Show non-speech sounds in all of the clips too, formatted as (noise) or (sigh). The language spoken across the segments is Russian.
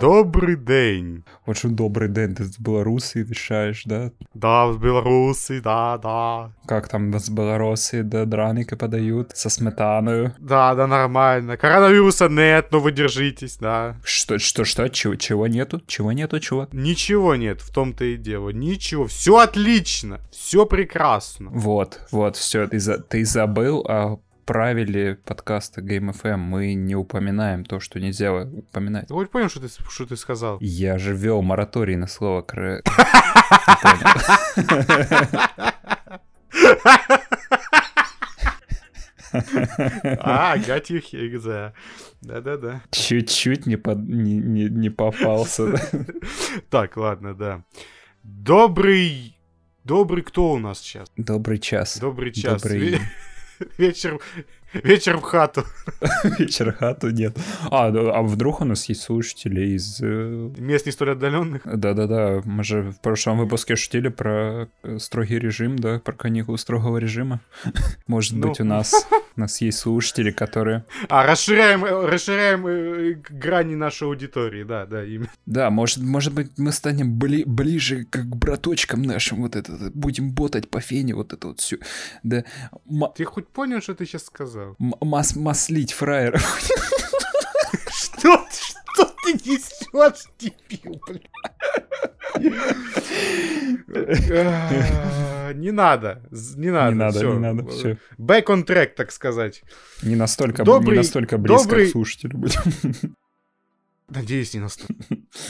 Добрий день. Очень добрый день, ты с Беларуси вещаешь, да? Да, с Беларуси, да, да. Как там с Беларуси, да, драники подают со сметаною? Да, да, нормально. Коронавируса нет, но вы держитесь, да. Что, что, что? Чего, чего нету? Чего нету, чувак? Ничего нет, в том-то и дело. Ничего. Все отлично. Все прекрасно. Вот, вот, все, ты, за, ты забыл о правиле подкаста Game FM мы не упоминаем то, что нельзя упоминать. Ты понял, что ты, что ты сказал? Я же вел мораторий на слово кр... (laughs) А, got you here, Да-да-да. Чуть-чуть не, под... не, не, не попался. Так, ладно, да. Добрый... Добрый кто у нас сейчас? Добрый час. Добрый час. Добрый... Вечер, вечер в хату. Вечер в хату нет. А, а вдруг у нас есть слушатели из... Э, Мест не столь отдаленных? Да-да-да, мы же в прошлом выпуске шутили про э, строгий режим, да, про каникулы строгого режима. (laughs) Может ну. быть, у нас, (laughs) у нас есть слушатели, которые... А, расширяем, э, расширяем грани нашей аудитории, да, да, именно. Да, может, может быть, мы станем бли ближе к браточкам нашим, вот это, будем ботать по фене вот это вот все. Да. Ты хоть понял, что ты сейчас сказал? Мас маслить фраеров. Что? Что ты несешь, дебил, Не надо, не надо. Не надо, не надо, все. Back on track, так сказать. Не настолько, добрый, не настолько близко добрый... к слушателю будем. Надеюсь, не настолько.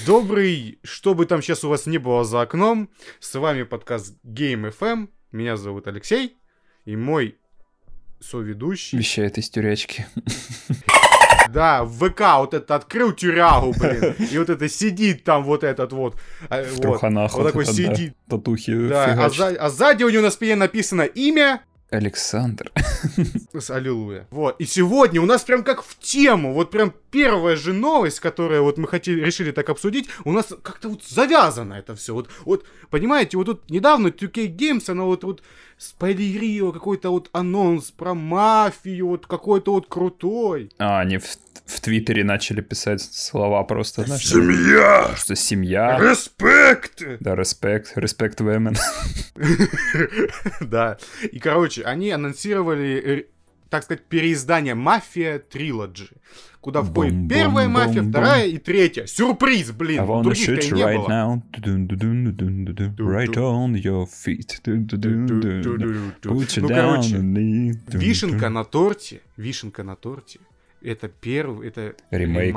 Добрый, что бы там сейчас у вас не было за окном, с вами подкаст Game FM, меня зовут Алексей, и мой соведущий. Вещает из тюрячки. Да, в ВК вот это открыл тюрягу, блин, и вот это сидит там вот этот вот. А, в вот, труханах вот, такой сидит. Татухи Да, а, а сзади у него на спине написано имя Александр. Аллилуйя. Вот. И сегодня у нас прям как в тему, вот прям первая же новость, которую вот мы хотели, решили так обсудить, у нас как-то вот завязано это все. Вот, вот, понимаете, вот тут недавно 2K Games, она вот, вот спойлерила какой-то вот анонс про мафию, вот какой-то вот крутой. А, они в, в Твиттере начали писать слова просто, знаешь, Семья! Что семья. Респект! Да, респект, респект women. (laughs) Да. И, короче, они анонсировали, так сказать, переиздание «Мафия Трилоджи», куда входит бум, первая бум, мафия, бум, вторая и третья. Сюрприз, блин, других-то и не right было. Right on your feet. Put you ну, короче, вишенка на торте, вишенка на торте, это первый, это ремейк.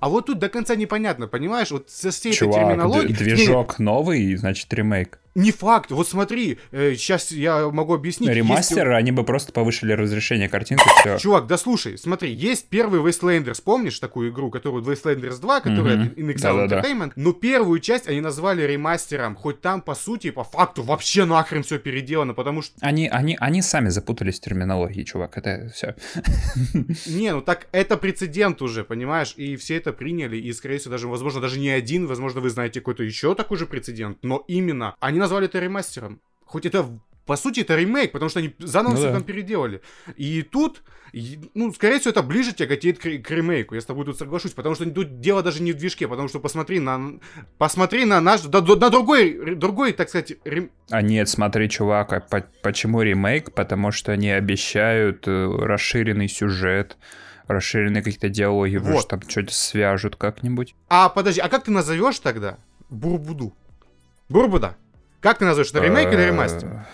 А вот тут до конца непонятно, понимаешь? Вот со всей Чувак, этой терминологией... движок (laughs) новый, значит, ремейк. Не факт. Вот смотри, э, сейчас я могу объяснить. Ремастер, есть... они бы просто повышили разрешение картинки, все. Чувак, да слушай, смотри, есть первый Wastelanders, помнишь такую игру, которую Wastelanders 2, которая mm-hmm. In Exile да, Entertainment, да. но первую часть они назвали ремастером, хоть там, по сути, по факту, вообще нахрен все переделано, потому что... Они, они, они сами запутались в терминологии, чувак, это все. (laughs) Не, ну так это прецедент уже, понимаешь, и все это приняли, и, скорее всего, даже, возможно, даже не один, возможно, вы знаете какой-то еще такой же прецедент, но именно они назвали это ремастером. Хоть это по сути, это ремейк, потому что они заново ну, все да. там переделали. И тут, ну, скорее всего, это ближе тяготеет к, к ремейку. Я с тобой тут соглашусь, потому что тут дело даже не в движке, потому что посмотри на, посмотри на наш, да, на другой, другой, так сказать, рем... А нет, смотри, чувак, а по почему ремейк? Потому что они обещают э, расширенный сюжет, расширенные какие-то диалоги, вот. может, там что-то свяжут как-нибудь. А подожди, а как ты назовешь тогда Бурбуду? Бурбуда? Как ты назовешь, это ремейк или ремастер?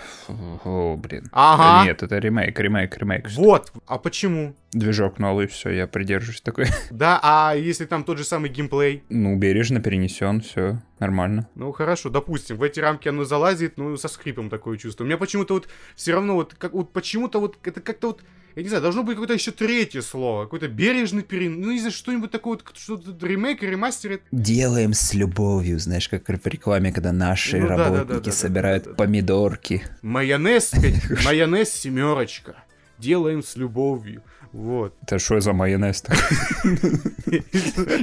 О, блин. Ага. Нет, это ремейк, ремейк, ремейк. Вот. А почему? Движок новый, все, я придерживаюсь такой. (laughs) Да, а если там тот же самый геймплей? Ну, бережно перенесен, все нормально. Ну, хорошо, допустим, в эти рамки оно залазит, ну, со скрипом такое чувство. У меня почему-то вот все равно вот, как вот почему-то вот, это как-то вот я не знаю, должно быть какое-то еще третье слово, какой-то бережный перен... Ну, не знаю, что-нибудь такое, что-то ремейк, ремастер. Делаем с любовью, знаешь, как в рекламе, когда наши ну, работники да, да, да, собирают да, да, да, помидорки. Майонез, (laughs) майонез семерочка. Делаем с любовью. Вот. Это что за майонез (laughs)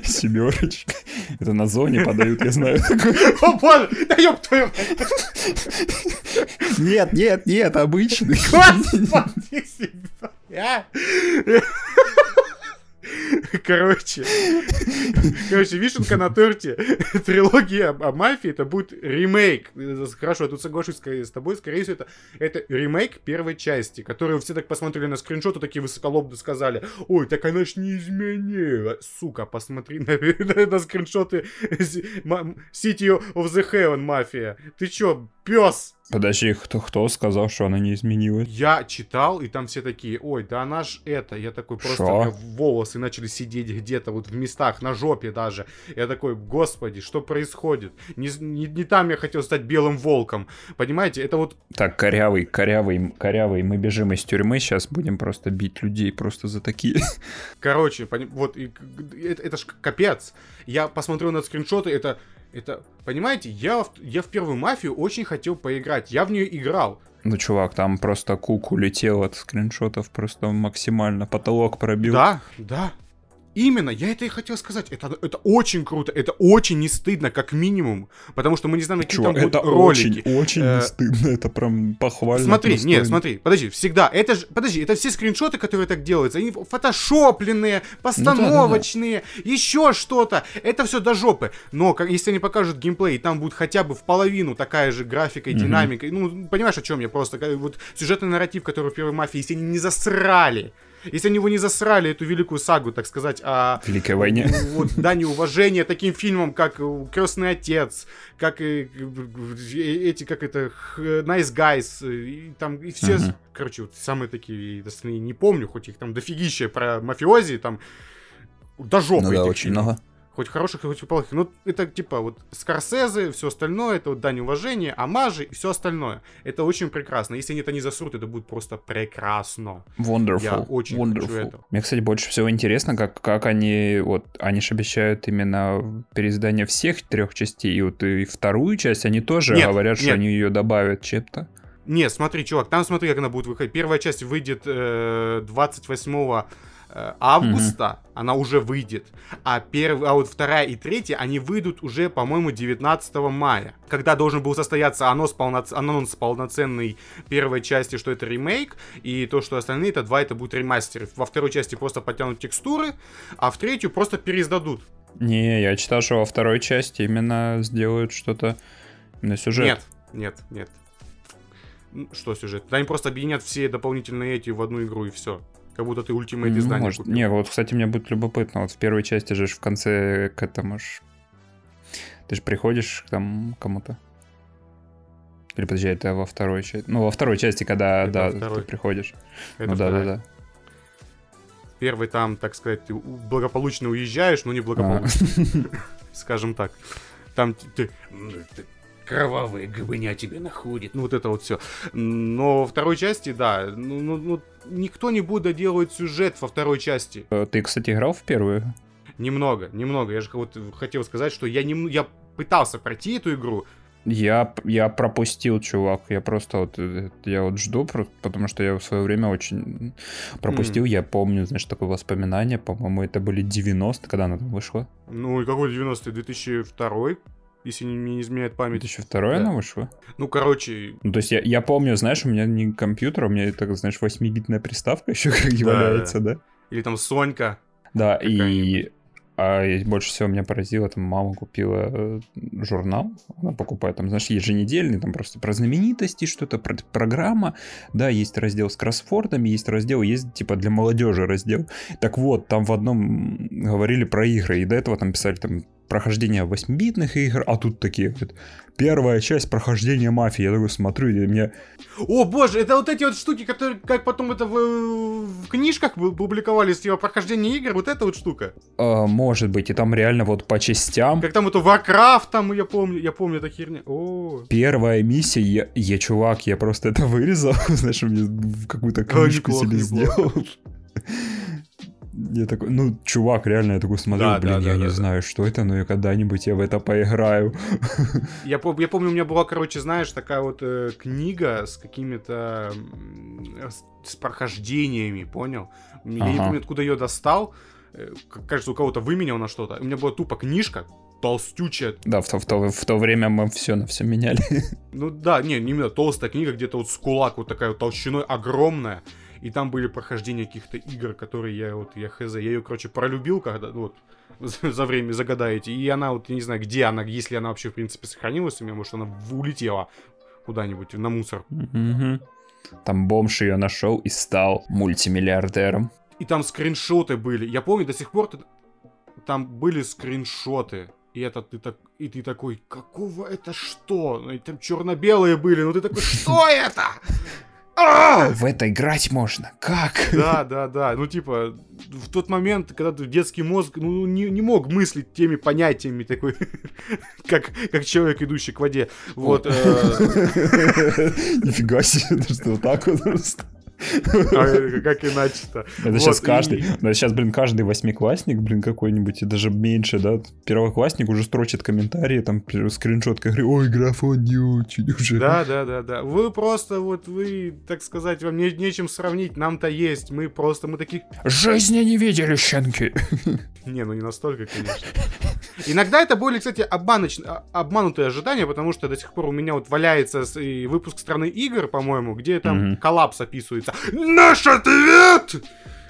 Семерочка. Это на зоне подают, я знаю. (laughs) О, боже, да ёб твою Нет, нет, нет, обычный. Господи себя. Короче, короче, вишенка на торте. Трилогия о мафии, это будет ремейк. Хорошо, я тут соглашусь с тобой, скорее всего, это, это ремейк первой части, которую все так посмотрели на скриншоты, такие высоколобно сказали, ой, так она ж не изменила. Сука, посмотри на, на, на скриншоты City of the Heaven мафия. Ты чё, пес? Подожди, кто, кто сказал, что она не изменилась? Я читал, и там все такие, ой, да она ж это. Я такой просто Шо? волосы начали сидеть где-то вот в местах, на жопе даже. Я такой, господи, что происходит? Не, не, не там я хотел стать белым волком. Понимаете, это вот... Так, корявый, корявый, корявый, мы бежим из тюрьмы, сейчас будем просто бить людей просто за такие. Короче, поним... вот, и, это, это ж капец. Я посмотрел на скриншоты, это это, понимаете, я, я в первую мафию очень хотел поиграть. Я в нее играл. Ну, чувак, там просто кук улетел от скриншотов просто максимально. Потолок пробил. Да, да. Именно, я это и хотел сказать. Это, это очень круто, это очень не стыдно, как минимум. Потому что мы не знаем, какие Чувак, там будут это ролики. очень, очень э, не стыдно, это прям похвально. Смотри, достойно. нет, смотри, подожди, всегда. Это же, подожди, это все скриншоты, которые так делаются. Они фотошопленные, постановочные, ну, да, да, да. еще что-то. Это все до жопы. Но как, если они покажут геймплей, там будет хотя бы в половину такая же графика и динамика. Ну, понимаешь, о чем я просто? Вот сюжетный нарратив, который в первой мафии, если они не засрали если они его не засрали, эту великую сагу, так сказать, о... Великой войне. Вот, да, неуважение таким фильмам, как Крестный Отец, как и, эти, как это, Nice Guys, и там, и все, uh-huh. короче, вот самые такие, остальные не помню, хоть их там дофигища про мафиози, там, до жопы ну, да, очень фильмов. много. Хоть хороших, хоть плохих. Ну, это типа вот Скорсезе, все остальное, это вот дань уважения, амажи и все остальное. Это очень прекрасно. Если они это не засрут, это будет просто прекрасно. Wonderful. Я очень Wonderful. хочу это. Мне, кстати, больше всего интересно, как, как они, вот, они же обещают именно переиздание всех трех частей, и вот и вторую часть они тоже нет, говорят, нет. что они ее добавят чем-то. Нет, смотри, чувак, там смотри, как она будет выходить. Первая часть выйдет э, 28 Э, августа mm-hmm. она уже выйдет, а, перв... а вот вторая и третья, они выйдут уже, по-моему, 19 мая, когда должен был состояться анонс, полноц... анонс полноценный первой части, что это ремейк, и то, что остальные, это два, это будут ремастеры. Во второй части просто потянут текстуры, а в третью просто переиздадут. Не, я читал, что во второй части именно сделают что-то на сюжет. Нет, нет, нет. Что сюжет? Да они просто объединят все дополнительные эти в одну игру и все. Как будто ты ультимейт издание Может. купил. Не, вот, кстати, мне будет любопытно. Вот в первой части же в конце к этому ж... Ты же приходишь там кому-то. Или подожди, это во второй части. Ну, во второй части, когда, это да, ты приходишь. Это ну, да, да, да. Первый там, так сказать, ты благополучно уезжаешь, но не благополучно. А. (laughs) Скажем так. Там ты, кровавые гыбыня тебе находит. Ну, вот это вот все. Но во второй части, да, ну, ну, ну, никто не будет доделывать сюжет во второй части. Э, ты, кстати, играл в первую? Немного, немного. Я же вот хотел сказать, что я, не, я пытался пройти эту игру, я, я пропустил, чувак. Я просто вот, э, я вот жду, потому что я в свое время очень пропустил. Mm. Я помню, знаешь, такое воспоминание. По-моему, это были 90 когда она там вышла. Ну, и какой 90 2002 если не, не изменяет память. 2002 да. она вышла? Ну, короче... Ну, то есть я, я помню, знаешь, у меня не компьютер, у меня, так, знаешь, 8-битная приставка (laughs) еще как да. валяется, да? Или там Сонька. Да, и... А больше всего меня поразило, там мама купила э, журнал, она покупает там, знаешь, еженедельный, там просто про знаменитости что-то, про программа, да, есть раздел с кроссфордами, есть раздел, есть типа для молодежи раздел. Так вот, там в одном говорили про игры, и до этого там писали там прохождение 8-битных игр, а тут такие вот, первая часть прохождения мафии. Я такой смотрю, и мне... О боже, это вот эти вот штуки, которые, как потом это в, в книжках публиковались, типа прохождение игр, вот эта вот штука. А, может быть, и там реально вот по частям. Как там это Warcraft, там я помню, я помню эта херня. О. Первая миссия, я, я чувак, я просто это вырезал, (laughs) знаешь, мне какую-то книжку а, себе сделал. Я такой, ну, чувак, реально, я такой смотрю, да, блин, да, я да, не да, знаю, что это, но я когда-нибудь я в это поиграю. (laughs) Я, я помню, у меня была, короче, знаешь, такая вот э, книга с какими-то... С, с прохождениями, понял? Я ага. не помню, откуда ее достал. Э, кажется, у кого-то выменял на что-то. У меня была тупо книжка, толстючая. Да, в то, в то, в то время мы все на все меняли. (laughs) Ну да, не, не именно толстая книга, где-то вот с кулак вот такая вот толщиной огромная и там были прохождения каких-то игр, которые я вот, я хз, я ее, короче, пролюбил, когда, ну, вот, за время загадаете, и она вот, я не знаю, где она, если она вообще, в принципе, сохранилась у меня, может, она улетела куда-нибудь на мусор. Там бомж ее нашел и стал мультимиллиардером. И там скриншоты были. Я помню, до сих пор ты- там были скриншоты. И это ты так, и ты такой, какого это что? Ну, и там черно-белые были, ну ты такой, что это? А! В это играть можно. Как? Да, да, да. Ну, типа, в тот момент, когда ты детский мозг ну, не, не мог мыслить теми понятиями такой, (laughs) как, как человек, идущий к воде. Вот. э, (laughs) Нифига себе, (laughs) что, вот так вот просто? (laughs) а как иначе-то? Это сейчас каждый, сейчас, блин, каждый восьмиклассник, блин, какой-нибудь, и даже меньше, да, первоклассник уже строчит комментарии, там, скриншот, как говорит, ой, графон не очень уже. Да, да, да, да. Вы просто, вот вы, так сказать, вам не, нечем сравнить, нам-то есть. Мы просто, мы такие... Жизни не видели, щенки. (laughs) Не, ну не настолько, конечно. Иногда это были, кстати, обманоч- а- обманутые ожидания, потому что до сих пор у меня вот валяется выпуск страны игр, по-моему, где там коллапс описывается. Наш ответ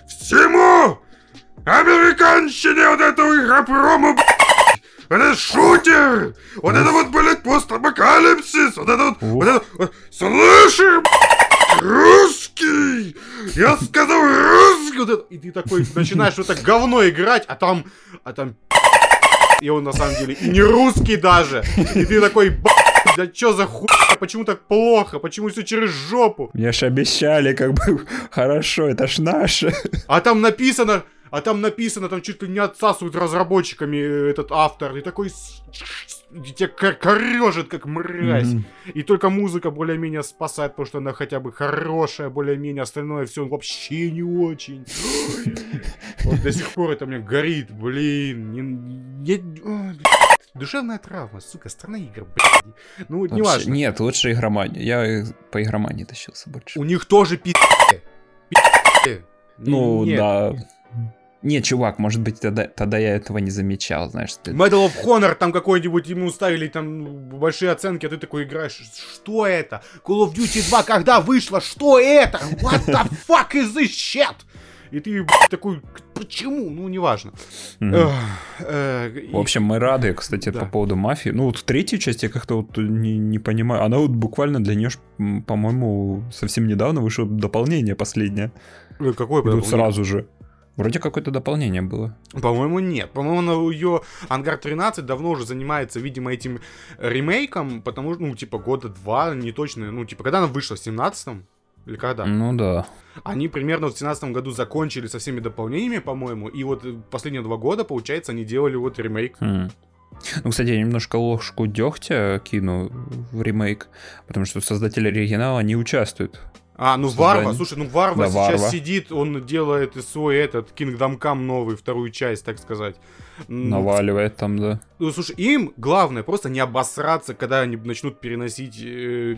всему американщине вот этого б***ь! Вот это шутер! Вот это вот, блядь, постапокалипсис! Вот это вот, вот это... вот- Слышишь, русский! Я сказал русский! Вот это- И ты такой (laughs) начинаешь в это говно играть, а там... А там... И он на самом деле и не русский даже. И ты такой, «Б***ь, да чё за хуй? Почему так плохо? Почему все через жопу? Мне ж обещали, как бы, хорошо, это ж наше. А там написано, а там написано, там чуть ли не отсасывают разработчиками э, этот автор. И такой тебя кор- корежит, как мразь. Мгм. И только музыка более-менее спасает, потому что она хотя бы хорошая, более-менее, остальное все вообще не очень. Вот до сих пор это мне горит, блин. не- не-. Душевная травма, сука, страна игр, блядь. Ну, Вообще, неважно. Нет, лучше игромания. Я по игромании тащился больше. У них тоже пи***. Пи***. Ну, Нет. да. Не, чувак, может быть, тогда, тогда я этого не замечал, знаешь. ты- Medal of Honor там какой-нибудь, ему ставили там большие оценки, а ты такой играешь, что это? Call of Duty 2 когда вышло? Что это? What the fuck is this shit? И ты блядь, такой, почему? Ну, неважно. Э, В общем, мы рады, кстати, Да. по поводу мафии. Ну, вот третью часть я как-то вот не, не понимаю. Она вот буквально для нее, по-моему, совсем недавно вышло дополнение последнее. Э, Какое И дополнение? сразу же. Вроде какое-то дополнение было. По-моему, нет. По-моему, ее Ангар 13 давно уже занимается, видимо, этим ремейком, потому что, ну, типа, года два, не точно, ну, типа, когда она вышла, в 17-м? Или когда? Ну да. Они примерно в 2017 году закончили со всеми дополнениями, по-моему, и вот последние два года, получается, они делали вот ремейк. Хм. Ну, кстати, я немножко ложку дегтя кину в ремейк, потому что создатели оригинала не участвуют. А, ну. Варва, слушай, ну Варва Да, сейчас Варва. сидит, он делает свой этот Kingdom Come новый, вторую часть, так сказать. Наваливает там, да. Ну, слушай, им главное просто не обосраться, когда они начнут переносить э,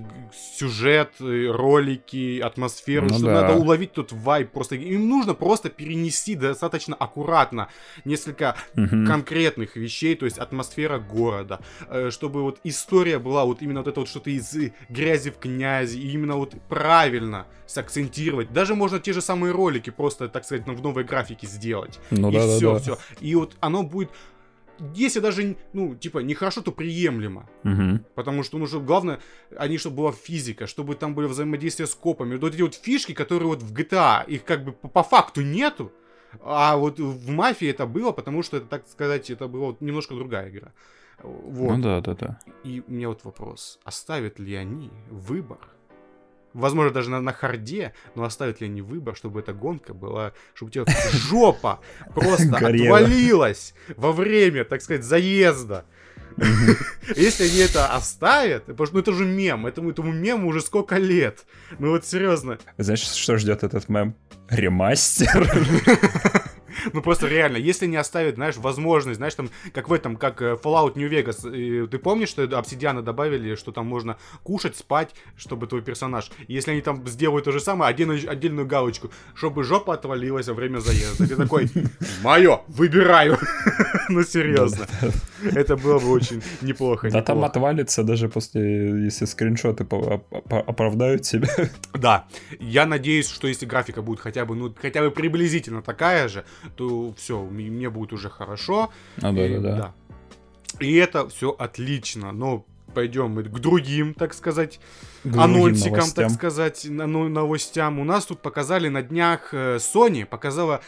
сюжет, э, ролики, атмосферу, Ну что да. надо уловить тот вайб. Просто им нужно просто перенести достаточно аккуратно несколько Мгм. конкретных вещей, то есть атмосфера города, э, чтобы вот история была вот именно вот это вот что-то из э, грязи в князи, и именно вот правильно сакцентировать. Даже можно те же самые ролики просто, так сказать, в новой графике сделать. Ну и да, да, все, да. все. И вот оно будет, если даже, ну, типа, не хорошо, то приемлемо. Мгм. Потому что, ну, чтобы главное, они, чтобы была физика, чтобы там были взаимодействия с копами. Вот эти вот фишки, которые вот в GTA, их как бы по, по факту нету. А вот в мафии это было, потому что это, так сказать, это была вот немножко другая игра. Вот. Ну да, да, да. И у меня вот вопрос. Оставят ли они выбор? Возможно, даже на, на харде, но оставят ли они выбор, чтобы эта гонка была, чтобы у тебя (laughs) жопа просто отвалилась во время, так сказать, заезда. (laughs) Если они это оставят, потому что ну, это же мем, этому, этому мему уже сколько лет. Ну вот серьезно. Знаешь, что ждет этот мем? Ремастер. (laughs) (laughs) Ну просто реально, если не оставят, знаешь, возможность, знаешь, там, как в этом, как э, Fallout New Vegas, э, ты помнишь, что обсидианы добавили, что там можно кушать, спать, чтобы твой персонаж, если они там сделают то же самое, отдельную, отдельную галочку, чтобы жопа отвалилась во время заезда. Ты такой, мое, выбираю. (laughs) Ну серьезно. Это было бы очень неплохо. Да там отвалится даже после, если скриншоты оправдают себя. Да. Я надеюсь, что если графика будет хотя бы, ну, хотя бы приблизительно такая же, то все, мне будет уже хорошо. А, да, и, да, да. И это все отлично. Но пойдем мы к другим, так сказать, к анонсикам, новостям. так сказать, ну, новостям. У нас тут показали на днях э, Sony, показала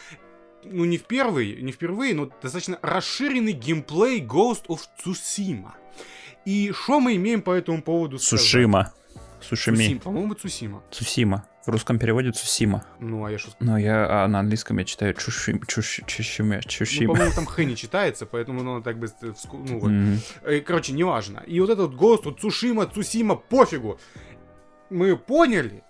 ну не в первый, не впервые, но достаточно расширенный геймплей Ghost of Tsushima. И что мы имеем по этому поводу? Сушима. Сушими. Цусим, по-моему, Цусима. Цусима. В русском переводе Цусима. Ну, а я что Ну, я а на английском я читаю Чушим, Чуш, Чушиме, Чушима. Ну, по-моему, там Х не читается, поэтому ну, так бы... Ну, вот. Mm-hmm. Короче, неважно. И вот этот голос, вот Цушима, Цусима, пофигу. Мы поняли,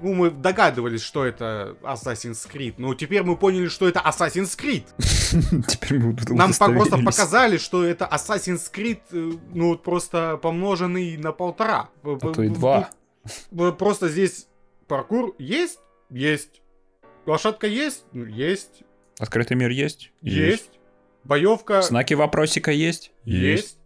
ну, мы догадывались, что это Assassin's Creed, но теперь мы поняли, что это Assassin's Creed. (laughs) Теперь мы Нам просто показали, что это Assassin's Creed, э, ну, просто помноженный на полтора. А то и два. Просто здесь паркур есть? Есть. Лошадка есть? Ну, есть. Открытый мир есть? Есть. Боевка... Знаки вопросика есть? Есть.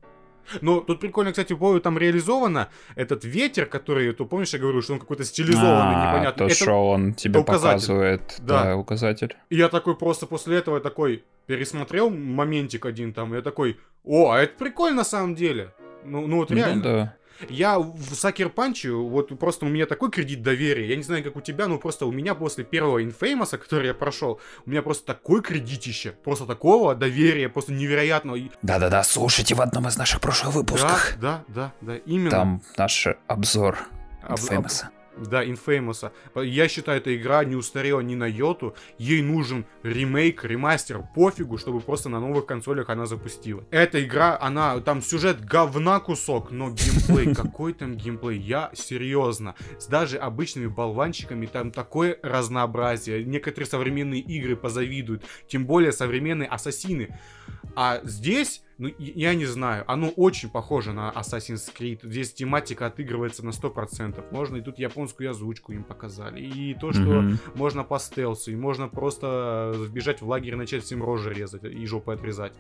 Ну, тут прикольно, кстати, помню, там реализовано этот ветер, который, ты помнишь, я говорю, что он какой-то стилизованный, а, непонятный. То, это, что он тебе показывает, да. да, указатель. И я такой просто после этого такой пересмотрел моментик один там, и я такой, о, а это прикольно на самом деле. Ну, ну вот реально. Ну, да. Я в Сакер Панче, вот просто у меня такой кредит доверия, я не знаю, как у тебя, но просто у меня после первого Infamous, который я прошел, у меня просто такой кредитище, просто такого доверия, просто невероятного. Да-да-да, слушайте в одном из наших прошлых выпусков. Да, да, да, да, именно. Там наш обзор Infamous. Об, да, Infamous. Я считаю, эта игра не устарела ни на йоту. Ей нужен ремейк, ремастер, пофигу, чтобы просто на новых консолях она запустила. Эта игра, она, там сюжет говна кусок, но геймплей, (laughs) какой там геймплей? Я серьезно. С даже обычными болванчиками там такое разнообразие. Некоторые современные игры позавидуют. Тем более современные ассасины. А здесь ну, я не знаю, оно очень похоже на Assassin's Creed. Здесь тематика отыгрывается на 100%. Можно и тут японскую озвучку им показали. И то, что mm-hmm. можно по стелсу, и можно просто вбежать в лагерь и начать всем рожи резать и жопы отрезать.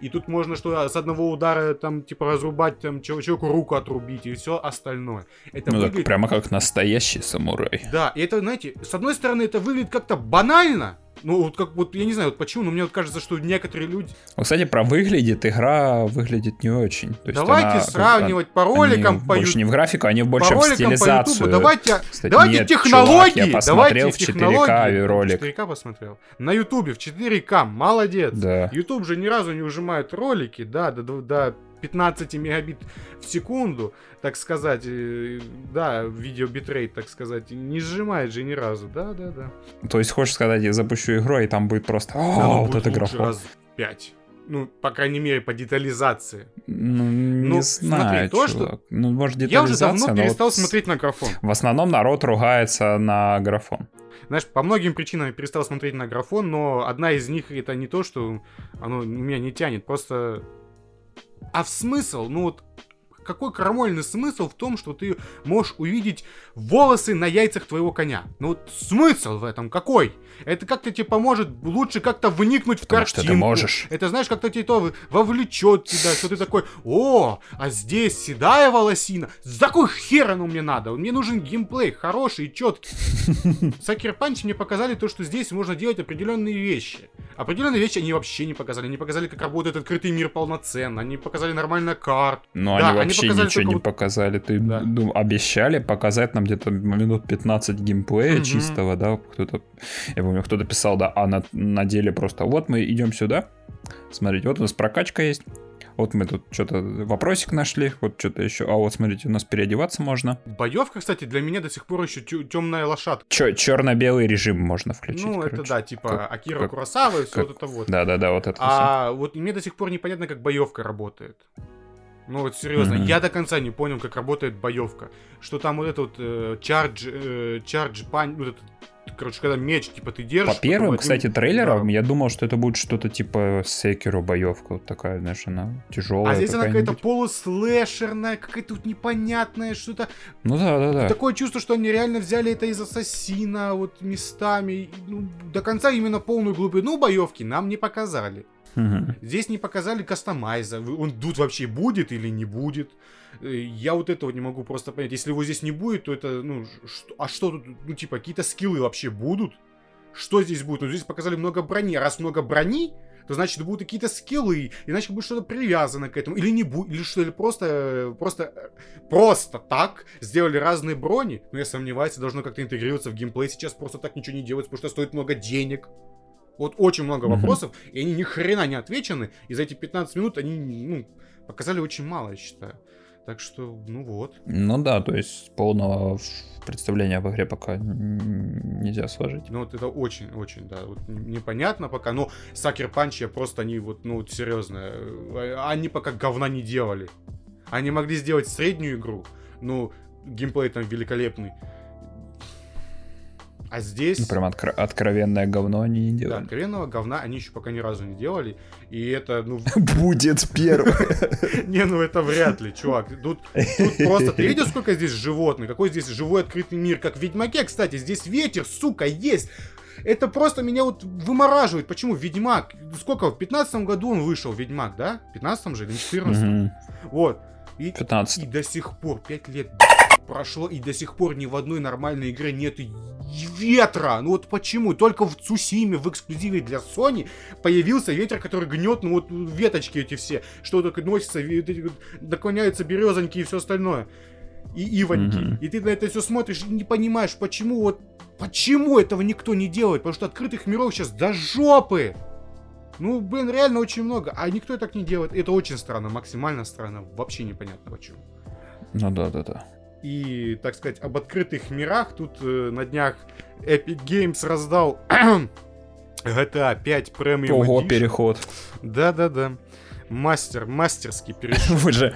И тут можно что с одного удара там типа разрубать там человеку руку отрубить и все остальное. Это ну выглядит... так прямо как настоящий самурай. Да, и это, знаете, с одной стороны это выглядит как-то банально, ну, вот как вот, я не знаю, вот почему, но мне вот кажется, что некоторые люди... Ну, кстати, про выглядит, игра выглядит не очень. То есть давайте она, сравнивать по роликам, по Больше не в графику, они больше по в стилизацию. Давайте, кстати, давайте нет, технологии. Чувак, я посмотрел давайте в 4К ролик. В 4К посмотрел. На Ютубе в 4К, молодец. Да. Ютуб же ни разу не ужимает ролики, да, до, до, до 15 мегабит в секунду, так сказать, э, да, видео битрейт, так сказать, не сжимает же ни разу, да, да, да. То есть хочешь сказать, я запущу игру, и там будет просто, о, вот это графон. раз 5. Ну, по крайней мере, по детализации. Ну, не ну, знаю, смотри, то, что... Ну, может, Я уже давно перестал вот смотреть на графон. В основном народ ругается на графон. Знаешь, по многим причинам я перестал смотреть на графон, но одна из них это не то, что оно меня не тянет, просто а в смысл? Ну вот какой крамольный смысл в том, что ты можешь увидеть волосы на яйцах твоего коня? Ну вот смысл в этом какой? Это как-то тебе поможет лучше как-то вникнуть в Потому картинку. Что ты можешь. Это знаешь, как-то тебе то вовлечет тебя, что ты такой, о, а здесь седая волосина. За какой хер оно мне надо? Мне нужен геймплей хороший и четкий. (laughs) Сакер Панч мне показали то, что здесь можно делать определенные вещи. Определенные вещи они вообще не показали. Они показали, как работает открытый мир полноценно. Они показали нормально карт. Но да, они вообще ничего не показали. Ты да. ну, обещали показать нам где-то минут 15 геймплея угу. чистого, да? Кто-то, я помню, кто-то писал, да, а на, на деле просто вот мы идем сюда. Смотрите, вот у нас прокачка есть. Вот мы тут что-то вопросик нашли, вот что-то еще. А вот смотрите, у нас переодеваться можно. Боевка, кстати, для меня до сих пор еще темная лошадка. Че, черно-белый режим можно включить. Ну, короче. это да, типа как, Акира как, Курасава и все как, вот это вот. Да, да, да, вот это. А все. вот мне до сих пор непонятно, как боевка работает. Ну вот серьезно, mm-hmm. я до конца не понял, как работает боевка. Что там вот этот э, charge, э, charge пань, вот этот короче, когда меч, типа, ты держишь... По первым, кстати, одним- трейлерам да. я думал, что это будет что-то типа Секиро боевка, вот такая, знаешь, она тяжелая. А здесь она какая-то полуслэшерная, какая-то вот непонятная, что-то... Ну да, да, да. Такое чувство, что они реально взяли это из Ассасина, вот местами. ну, до конца именно полную глубину боевки нам не показали. Здесь не показали кастомайза. Он тут вообще будет или не будет. Э, Я вот этого не могу просто понять. Если его здесь не будет, то это, ну, что, а что тут, ну, типа, какие-то скиллы вообще будут? Что здесь будет? Ну, здесь показали много брони. Раз много брони, то значит будут какие-то скиллы, иначе будет что-то привязано к этому. Или не будет, или что, или просто, просто, просто так сделали разные брони. Но я сомневаюсь, должно как-то интегрироваться в геймплей. Сейчас просто так ничего не делается, потому что стоит много денег. Вот очень много вопросов, и они ни хрена не отвечены. И за эти 15 минут они, ну, показали очень мало, я считаю. Так что, ну вот. Ну да, то есть полного представления об игре пока нельзя сложить. Ну вот это очень-очень, да, вот непонятно пока. Но Сакер Панч я просто, они вот, ну вот серьезно, э, они пока говна не делали. Они могли сделать среднюю игру, ну, геймплей там великолепный. А здесь... Ну, Прям откро- откровенное говно они не Да, делают. откровенного говна они еще пока ни разу не делали. И это, ну, (laughs) Будет первый. (laughs) Не, ну это вряд ли, чувак. Тут, просто... Ты видел, сколько здесь животных? Какой здесь живой открытый мир? Как в Ведьмаке, кстати. Здесь ветер, сука, есть. Это просто меня вот вымораживает. Почему Ведьмак? Сколько? В 15 году он вышел, Ведьмак, да? В 15 же или в 14 Мгм. Вот. И, 15. и до сих пор, 5 лет прошло, и до сих пор ни в одной нормальной игре нет и ветра. Ну вот почему? Только в Цусиме, в эксклюзиве для Sony, появился ветер, который гнет, ну вот веточки эти все, что только носится, наклоняются березоньки и все остальное. И иваньки. Мгм. И ты на это все смотришь и не понимаешь, почему вот... Почему этого никто не делает? Потому что открытых миров сейчас до жопы. Ну, блин, реально очень много. А никто так не делает. Это очень странно, максимально странно. Вообще непонятно почему. Ну да, да, да. И, так сказать, об открытых мирах тут э, на днях Epic Games раздал GTA 5 Premium Ого, Edition. переход. Да-да-да. Мастер, мастерский перешел. (laughs) Вы же...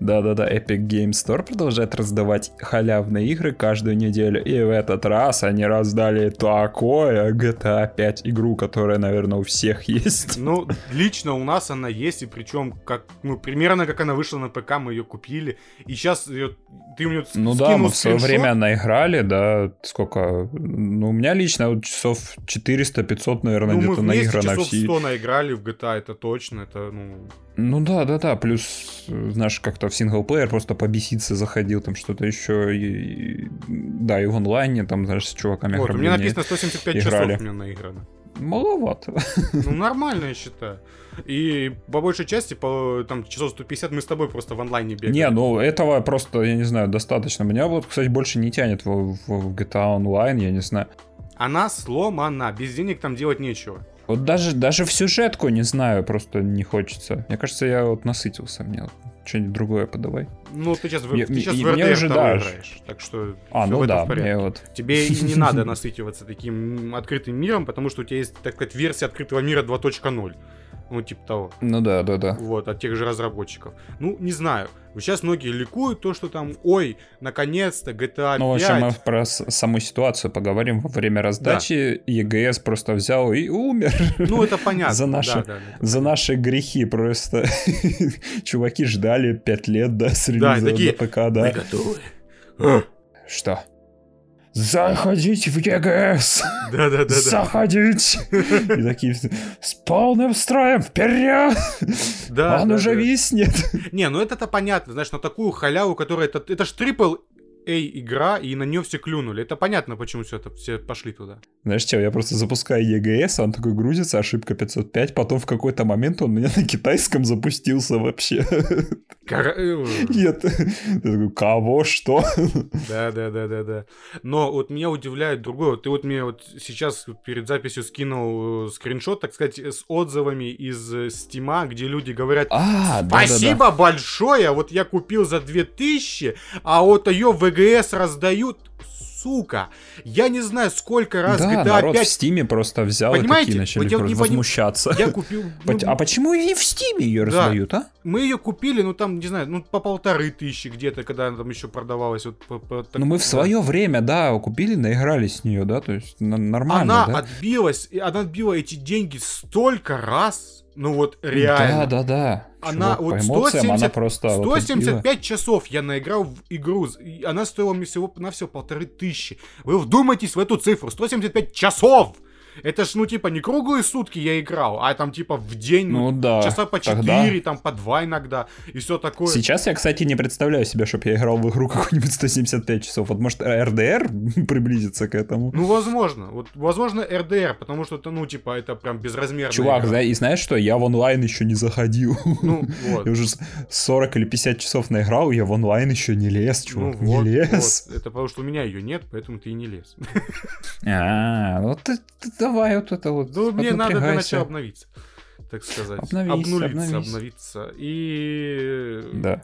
Да-да-да, Epic Game Store продолжает раздавать халявные игры каждую неделю. И в этот раз они раздали такое GTA 5 игру, которая, наверное, у всех (laughs) есть. Ну, лично у нас она есть, и причем, как, ну, примерно как она вышла на ПК, мы ее купили. И сейчас ее, ты мне Ну да, мы в свое время наиграли, да, сколько... Ну, у меня лично вот часов 400-500, наверное, Ну, мы где-то вместе наиграно часов все. 100 наиграли в GTA, это точно, это, ну... Ну да, да, да. Плюс, э, знаешь, как-то в синглплеер просто побеситься заходил, там что-то еще. И, и- да, и в онлайне, там, знаешь, с чуваками Вот, у меня написано 175 играли. часов у меня наиграно. Маловато. Ну, нормально, я считаю. И по большей части, по там часов 150 мы с тобой просто в онлайне бегаем. Не, ну этого просто, я не знаю, достаточно. Меня вот, кстати, больше не тянет в, в GTA Online, я не знаю. Она сломана, без денег там делать нечего. Вот даже, даже в сюжетку, не знаю, просто не хочется. Мне кажется, я вот насытился мне. вот Что-нибудь другое подавай. Ну, ты сейчас, Я- ты сейчас и в RDR уже, 2 да, играешь, так что А, ну в этом да, в порядке. вот... (laughs) Тебе и не надо (laughs) насытиваться таким открытым миром, потому что у тебя есть, так сказать, версия открытого мира 2.0. Ну, типа того. Ну да, да, да. Вот, от тех же разработчиков. Ну, не знаю. Сейчас многие ликуют то, что там, ой, наконец-то GTA 5. Ну, в общем, мы про саму ситуацию поговорим. Во время раздачи ЕГС просто взял и умер. Ну, это понятно. За наши- да, да, да. За наши грехи просто. (laughs) Чуваки ждали 5 лет, да, с релиза и такие, на ПК, Мы да. готовы. А, Что? Заходить в ЕГС! Да-да-да-да. Заходить! И такие с полным строем вперед! Да, Он да, уже да. виснет! Не, ну это-то понятно, знаешь, на такую халяву, которая... Это, это ж трипл A игра, и на нее все клюнули. Это понятно, почему все это все пошли туда. Знаешь что, я просто запускаю ЕГС, он такой грузится, ошибка 505, потом в какой-то момент он у меня (laughs) на китайском запустился вообще. (laughs) Э, (laughs) Нет. Я такой, кого, что? Да, да, да, да, да. Но вот меня удивляет другое. Ты вот мне вот сейчас перед записью скинул э, скриншот, так сказать, с отзывами из э, Стима, где люди говорят, А, спасибо большое, вот я купил за 2000, а вот ее в ВГС раздают. сука, я не знаю, сколько раз да, GTA народ 5... в Стиме просто взял Понимаете? и такие начали я поним- возмущаться. Я купил... (laughs) ну, А почему и в Стиме ее Да. раздают, а? Мы ее купили, ну там, не знаю, ну по полторы тысячи где-то, когда она там еще продавалась. Вот, по- по- так- Ну мы в да. свое время, да, купили, наигрались с нее, да, то есть нормально, Она да? отбилась, она отбила эти деньги столько раз, ну вот реально. Да, да, да. Она Чувак, вот по эмоциям 170 она просто вот отбила. 175 часов я наиграл в игру, и она стоила мне всего на все полторы тысячи. Вы вдумайтесь в эту цифру, 175 часов! Это ж, ну, типа, не круглые сутки я играл, а там, типа, в день, ну, Ну да. часа по тогда- 4, там, по 2 иногда, и все такое. Сейчас я, кстати, не представляю себе, чтобы я играл в игру (laughs) какую-нибудь 175 часов. Вот может РДР (laughs) приблизится к этому. Ну, возможно. Вот, возможно, РДР, потому что ну, типа, это прям безразмерная Чувак, игра. и знаешь что, я в онлайн еще не заходил. Ну, (laughs) вот. Я уже с- 40 или 50 часов наиграл, я в онлайн еще не лез, Ну, чувак, вот, не лез. вот. Это потому что у меня ее нет, поэтому ты и не лез. А, ну ты, ты давай вот это вот. Ну, мне надо для начала обновиться, так сказать. Обновись, обнулиться, обновись. обновиться. И... Да.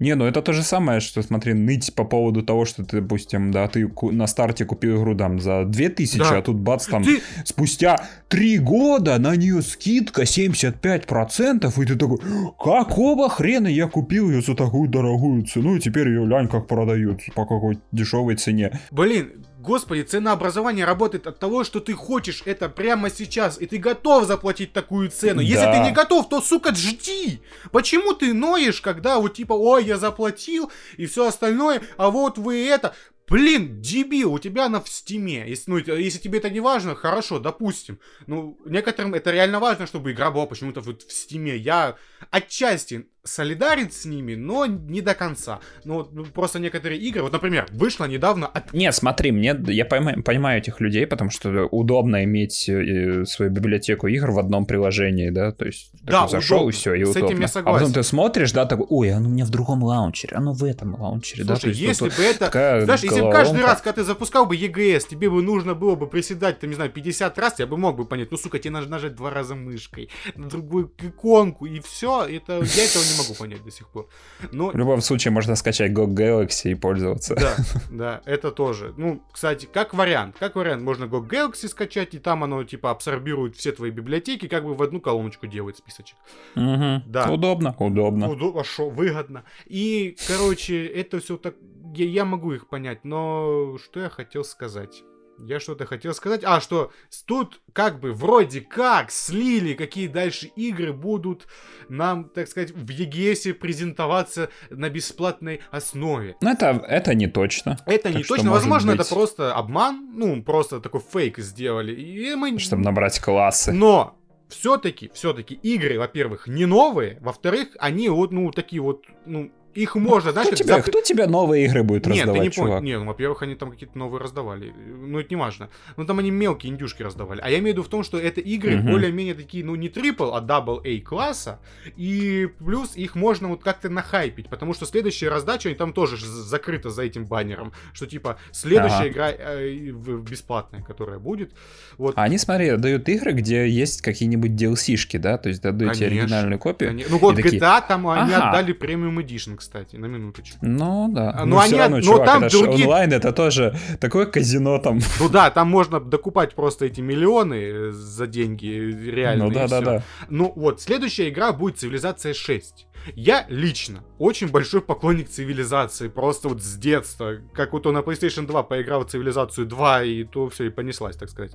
Не, ну это то же самое, что, смотри, ныть по поводу того, что ты, допустим, да, ты на старте купил игру там за 2000, Да. а тут бац, там Ты- спустя 3 года на нее скидка 75%, и ты такой, какого хрена я купил ее за такую дорогую цену, и теперь ее лянь как продают, по какой дешевой цене. Блин, господи, ценообразование работает от того, что ты хочешь это прямо сейчас, и ты готов заплатить такую цену. Если Да. ты не готов, то, сука, жди. Почему ты ноешь, когда вот типа, ой, я заплатил, и все остальное, а вот вы это... Блин, дебил, у тебя она в Steam е. Если, ну, если тебе это не важно, хорошо, допустим. Ну, некоторым это реально важно, чтобы игра была почему-то вот в Steam е. Я отчасти солидарен с ними, но не до конца. Ну, вот, ну, просто некоторые игры, вот, например, вышла недавно от Не, смотри, мне, я пойма- понимаю этих людей, потому что удобно иметь э, свою библиотеку игр в одном приложении, да, то есть Да, такой зашел удобно. и все, и С этим удобно. я А согласен. потом ты смотришь, да, такой, ой, оно у меня в другом лаунчере, оно в этом лаунчере, да, Слушай, есть если вот бы это... такая Знаешь, если бы каждый раз, когда ты запускал бы EGS, тебе бы нужно было бы приседать, там, не знаю, 50 раз, я бы мог бы понять, ну, сука, тебе надо нажать два раза мышкой, на другую иконку, и все, это, я этого не могу понять до сих пор. Но, В любом случае можно скачать GOG Galaxy и пользоваться. да, (laughs) да, это тоже. Ну, кстати, как вариант, как вариант, можно GOG Galaxy скачать, и там оно, типа, абсорбирует все твои библиотеки, как бы в одну колоночку делает списочек. Мгм. Да. Удобно, удобно. Удобно, шо, выгодно. И, короче, это все так... Я, я могу их понять, но что я хотел сказать? Я что-то хотел сказать. А, что тут как бы вроде как слили, какие дальше игры будут нам, так сказать, в EGS презентоваться на бесплатной основе. Ну, это, это не точно. Это Так не точно. Возможно, быть- это просто обман. Ну, просто такой фейк сделали. И мы... Чтобы набрать классы. Но все-таки, все-таки игры, во-первых, не новые, во-вторых, они вот, ну, такие вот, ну, их можно, знаешь, Кто тебе, зап- кто тебе новые игры будет Нет, ты раздавать, не понял. чувак? Не, ну, во-первых, они там какие-то новые раздавали. Ну, это не важно. Ну, там они мелкие индюшки раздавали. А я имею в виду в том, что это игры Мгм. более-менее такие, ну, не triple, а double A класса. И плюс их можно вот как-то нахайпить, потому что следующая раздача, они там тоже закрыта за этим баннером, что, типа, следующая Ага. игра э, бесплатная, которая будет. Вот. Они, смотри, дают игры, где есть какие-нибудь DLC -шки, да? То есть дадут тебе Конечно, оригинальную копию. Они- Ну вот и такие, GTA там они «Ага». отдали премиум Edition, кстати, на минуточку. Ну да. А, ну ну, они- равно, но чувак, там это другие- онлайн, это тоже такое казино там. Ну да, там можно докупать просто эти миллионы э, за деньги реально. ну да, да, да. Ну вот, следующая игра будет Цивилизация 6. Я лично очень большой поклонник цивилизации, просто вот с детства. Как вот он на PlayStation 2 поиграл в Цивилизацию 2, и то все и понеслась, так сказать.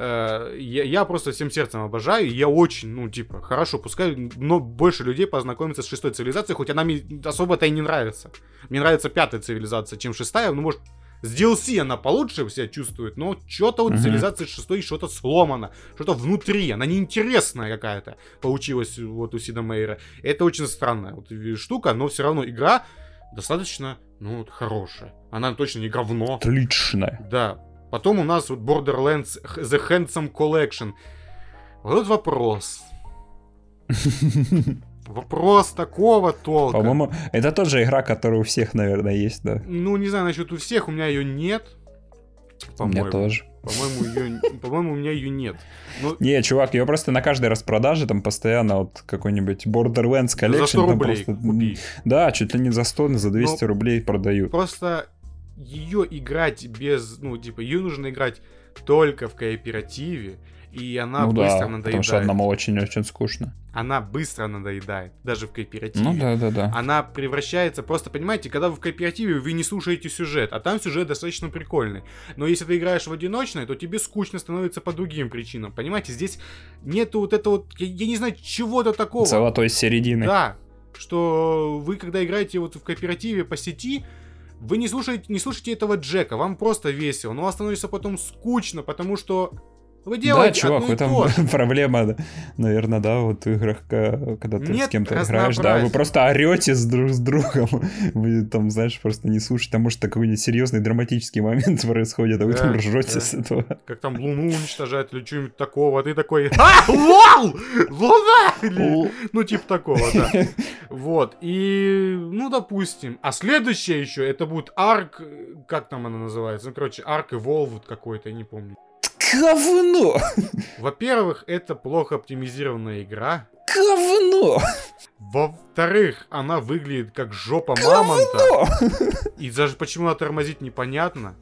Э, Я, я просто всем сердцем обожаю, и я очень, ну, типа, хорошо, пускай но больше людей познакомится с шестой цивилизацией, хоть она мне особо-то и не нравится. Мне нравится пятая цивилизация, чем шестая, ну, может, с DLC она получше себя чувствует, но что-то вот Мгм. цивилизация шестой что-то сломано, что-то внутри, она неинтересная какая-то получилась вот у Сида Мейера. Это очень странная вот штука, но все равно игра достаточно, ну, вот, хорошая. Она точно не говно. Отлично. Да. Потом у нас вот Borderlands The Handsome Collection. Вот вопрос. (laughs) Вопрос такого толка. По-моему, это тоже игра, которая у всех, наверное, есть, да. Ну, не знаю насчет у всех, у меня ее нет. У меня По-моему. тоже. По-моему, ее, (laughs) по-моему, у меня ее нет. Ну, Не, чувак, ее просто на каждой распродаже там постоянно вот какой-нибудь Borderlands Collection. за 100 там рублей просто- купи. Да, чуть ли не за 100, за 200 Ну, рублей продают. Просто ее играть без, ну, типа, ее нужно играть только в кооперативе, и она ну быстро да, надоедает. потому что одному очень-очень скучно. Она быстро надоедает, даже в кооперативе. Ну да, да, да. Она превращается, просто понимаете, когда вы в кооперативе, вы не слушаете сюжет, а там сюжет достаточно прикольный. Но если ты играешь в одиночное, то тебе скучно становится по другим причинам. Понимаете, здесь нету вот этого, я, я не знаю, чего-то такого. Золотой середины. Да, что вы, когда играете вот в кооперативе по сети, вы не слушаете, не слушаете этого Джека, вам просто весело, но вас становится потом скучно, потому что вы Да, делаете чувак, одно и этом то же. (laughs) проблема, наверное, да, вот в играх, когда ты с Нет кем-то играешь, да, вы просто орете с, друг с другом, (laughs) вы там, знаешь, просто не слушаете, там может какой-нибудь серьезный драматический момент (laughs) происходит, а вы Да, там ржете да. с этого. Как там Луну уничтожать или что-нибудь такого, а ты такой, а, лол, Луна! Или, Ну, типа такого, да. Вот, и, ну, допустим. А следующее еще, это будет арк, э, как там она называется? Ну, короче, арк Evolved какой-то, я не помню. Говно! Во-первых, это плохо оптимизированная игра. Говно! Во-вторых, она выглядит как жопа мамонта. И даже почему она тормозит, непонятно.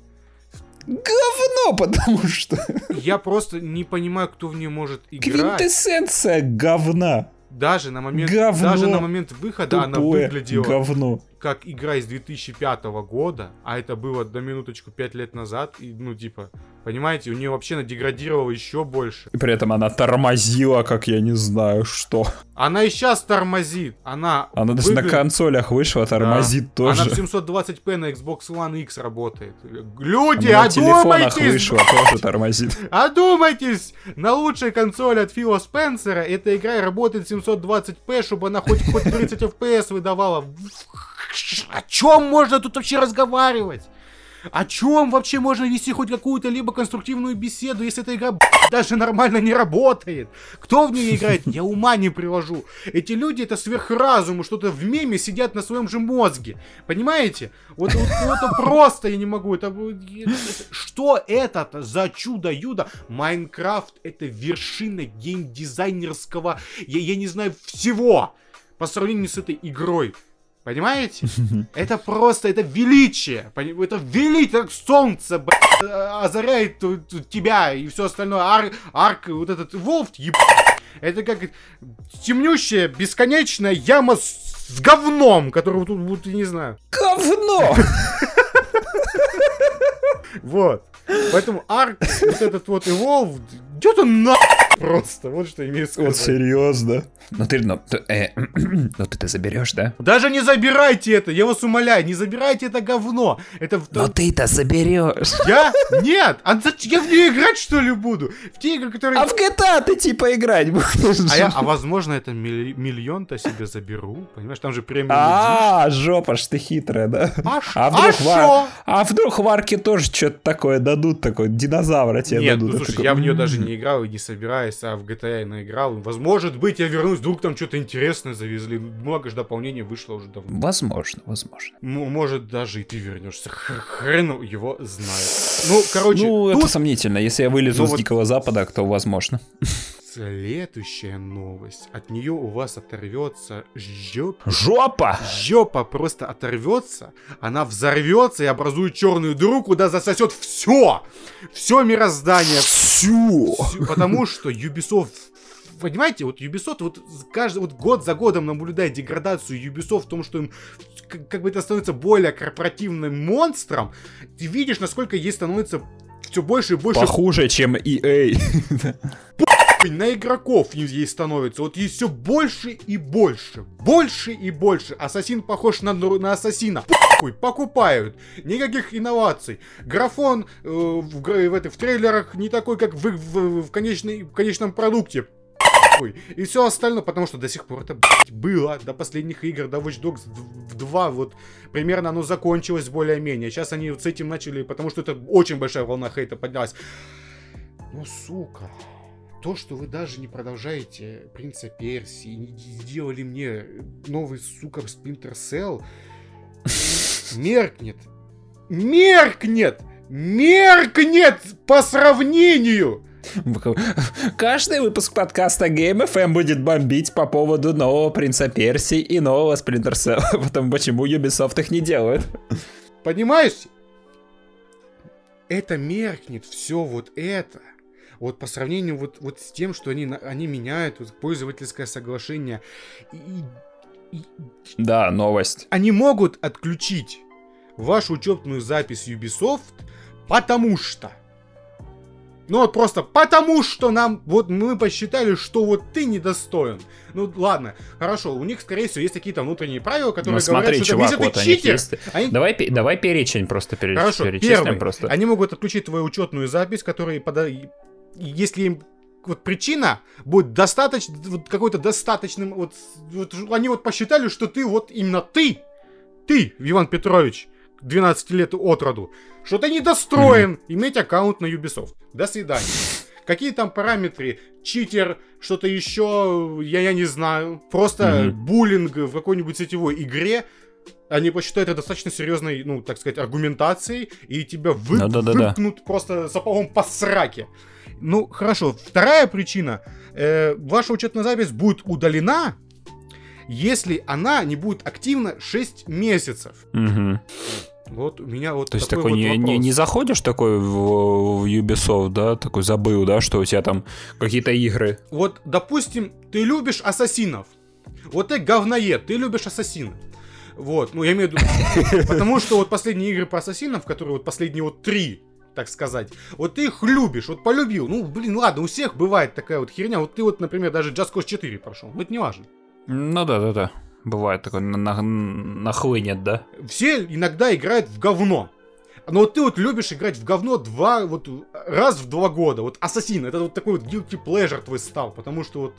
Говно, потому что Я просто не понимаю, кто в нее может играть. квинтэссенция говна. Даже на момент, Говно. даже на момент выхода она Тупое выглядела говно. Как игра из 2005 года, а это было до минуточку 5 лет назад, и, ну, типа, понимаете, у нее вообще она деградировала еще больше. И при этом она тормозила, как я не знаю что. Она и сейчас тормозит, она... Она даже на выглядит- консолях вышла, тормозит тоже. Она в 720p на Xbox One X работает. Люди, Она на телефонах одумайтесь! вышла, тоже тормозит. Одумайтесь! На лучшей консоли от Фила Спенсера эта игра работает 720p, чтобы она хоть, хоть 30 FPS выдавала. О чем можно тут вообще разговаривать? О чем вообще можно вести хоть какую-то либо конструктивную беседу, если эта игра даже нормально не работает? Кто в нее играет? Я ума не приложу. Эти люди это сверхразумы, что-то в меме сидят на своем же мозге. Понимаете? Вот, вот- это просто я не могу. Это- что это за чудо-юдо? Майнкрафт это вершина геймдизайнерского, я, я не знаю, всего по сравнению с этой игрой. Понимаете? (laughs) Это просто, это величие. Это величие, как солнце, б***ь, э, озаряет тебя и все остальное. Ар- арк, вот этот волф, еб... Это как темнющая, бесконечная яма с, с говном, которую тут, вот, я не знаю. Говно! (laughs) Вот. Поэтому арк, вот этот вот Evolve, где-то на просто. Вот что имею сказать. Серьезно. Ну ты, ну, ты, э, (clears throat) ну ты-то заберешь, да? Даже не забирайте это, я вас умоляю, не забирайте это говно. Это в- Но ты-то заберешь. Я? Нет! А я в нее играть, что ли, буду? В те игры, которые... А в GTA ты типа играть будешь. А, я- а возможно, это милли- миллион-то себе заберу. Понимаешь, там же премиум. А, жопа ж ты хитрая, да? А А а вдруг, в, а вдруг в арке тоже что-то такое дадут, такой динозавра тебе Нет, дадут. ну Ты слушай, я в нее «М, даже не играл и не собираюсь, а в GTA я наиграл. Возможно быть, я вернусь, вдруг там что-то интересное завезли. Много же дополнений вышло уже давно. Возможно, возможно. М- может, даже и ты вернешься. Х- Хрен его знает. Ну, короче, ну, тут это сомнительно. Если я вылезу Ну с вот- Дикого Запада, то возможно. Следующая новость. От нее у вас оторвется жопа. Жопа! Жопа просто оторвется, она взорвется и образует черную дыру, куда засосет все, все мироздание, Всю! всю- потому что Ubisoft Понимаете, вот Ubisoft вот каждый вот год за годом наблюдает деградацию Ubisoft в том, что им как, как бы это становится более корпоративным монстром. Ты видишь, насколько ей становится все больше и больше Похуже, чем EA. (laughs) На игроков ей становится. Вот ей все больше и больше. Больше и больше. Ассасин похож на, на ассасина. Хуй, покупают. Никаких инноваций. Графон э, в, в, этой- в трейлерах не такой, как в, в- в конечной- в конечном продукте. Хуй. И все остальное, потому что до сих пор это блядь, было до последних игр, до Watch Dogs 2, вот примерно оно закончилось более-менее. Сейчас они вот с этим начали, потому что это очень большая волна хейта поднялась. Ну, сука. То, что вы даже не продолжаете Принца Персии, не сделали мне новый, сука, Splinter Cell, меркнет. Меркнет! Меркнет по сравнению! Каждый выпуск подкаста Game FM будет бомбить по поводу нового Принца Персии и нового Splinter (laughs) Cell. Потому почему Ubisoft их не делает. Понимаешь? это меркнет, все вот это, вот по сравнению вот, вот с тем, что они, они меняют вот, пользовательское соглашение. И, и, да, новость. Они могут отключить вашу учетную запись Ubisoft, потому что... Ну вот просто потому, что нам, вот мы посчитали, что вот ты недостоин. Ну ладно, хорошо, у них, скорее всего, есть какие-то внутренние правила, которые ну, смотри, говорят, что чувак, если вот ты читер... Есть... Они... Давай, давай перечень просто переч... Хорошо, перечислим первый, просто. Они могут отключить твою учетную запись, которая пода... если им вот причина будет достаточно, вот какой-то достаточным, вот, вот они вот посчитали, что ты вот именно ты, ты, Иван Петрович, 12 лет от роду, что ты недостроен mm-hmm. иметь аккаунт на Ubisoft. До свидания. Какие там параметры? Читер, что-то еще, я, я не знаю. Просто mm-hmm. буллинг в какой-нибудь сетевой игре. Они посчитают это достаточно серьезной, ну, так сказать, аргументацией, и тебя вы, no, да, да, выпнут просто сапогом по сраке. Ну, хорошо. Вторая причина. Э, ваша учетная запись будет удалена, если она не будет активна 6 месяцев. Угу. Вот у меня вот То есть такой, вот не, не, не заходишь такой в, в Ubisoft, да, такой забыл, да, что у тебя там какие-то игры. Вот, допустим, ты любишь ассасинов. Вот ты говноед, ты любишь ассасинов. Вот, ну я имею в виду, (laughs) потому что вот последние игры по ассасинам, которые вот последние вот три, так сказать. Вот ты их любишь, вот полюбил. Ну, блин, ладно, у всех бывает такая вот херня. Вот ты вот, например, даже Just Cause 4 прошел. Ну, это не важно. Ну да, да, да. Бывает такое, на, на, нахлынет, да? Все иногда играют в говно. Но вот ты вот любишь играть в говно два, вот раз в два года. Вот Ассасин, это вот такой вот guilty pleasure твой стал, потому что вот...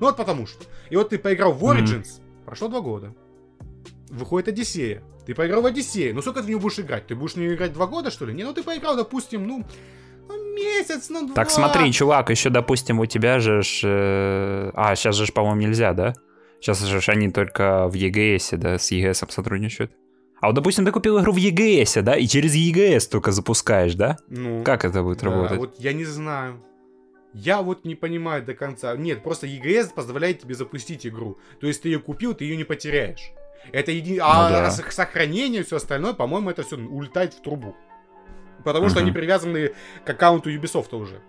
Ну вот потому что. И вот ты поиграл в Origins, mm-hmm. прошло два года. Выходит Одиссея. Ты поиграл в Одиссею. Ну сколько ты в нее будешь играть? Ты будешь в нее играть два года, что ли? Не, ну ты поиграл, допустим, ну... ну месяц, ну два. Так смотри, чувак, еще, допустим, у тебя же... Ж, э... А, сейчас же, по-моему, нельзя, да? Сейчас же они только в EGS, да, с EGS сотрудничают. А вот, допустим, ты купил игру в EGS, да, и через EGS только запускаешь, да? Ну, как это будет да, работать? Вот я не знаю. Я вот не понимаю до конца. Нет, просто EGS позволяет тебе запустить игру. То есть ты ее купил, ты ее не потеряешь. Это еди... ну, а да. сохранение, все остальное, по-моему, это все улетает в трубу. Потому uh-huh. что они привязаны к аккаунту Ubisoft уже.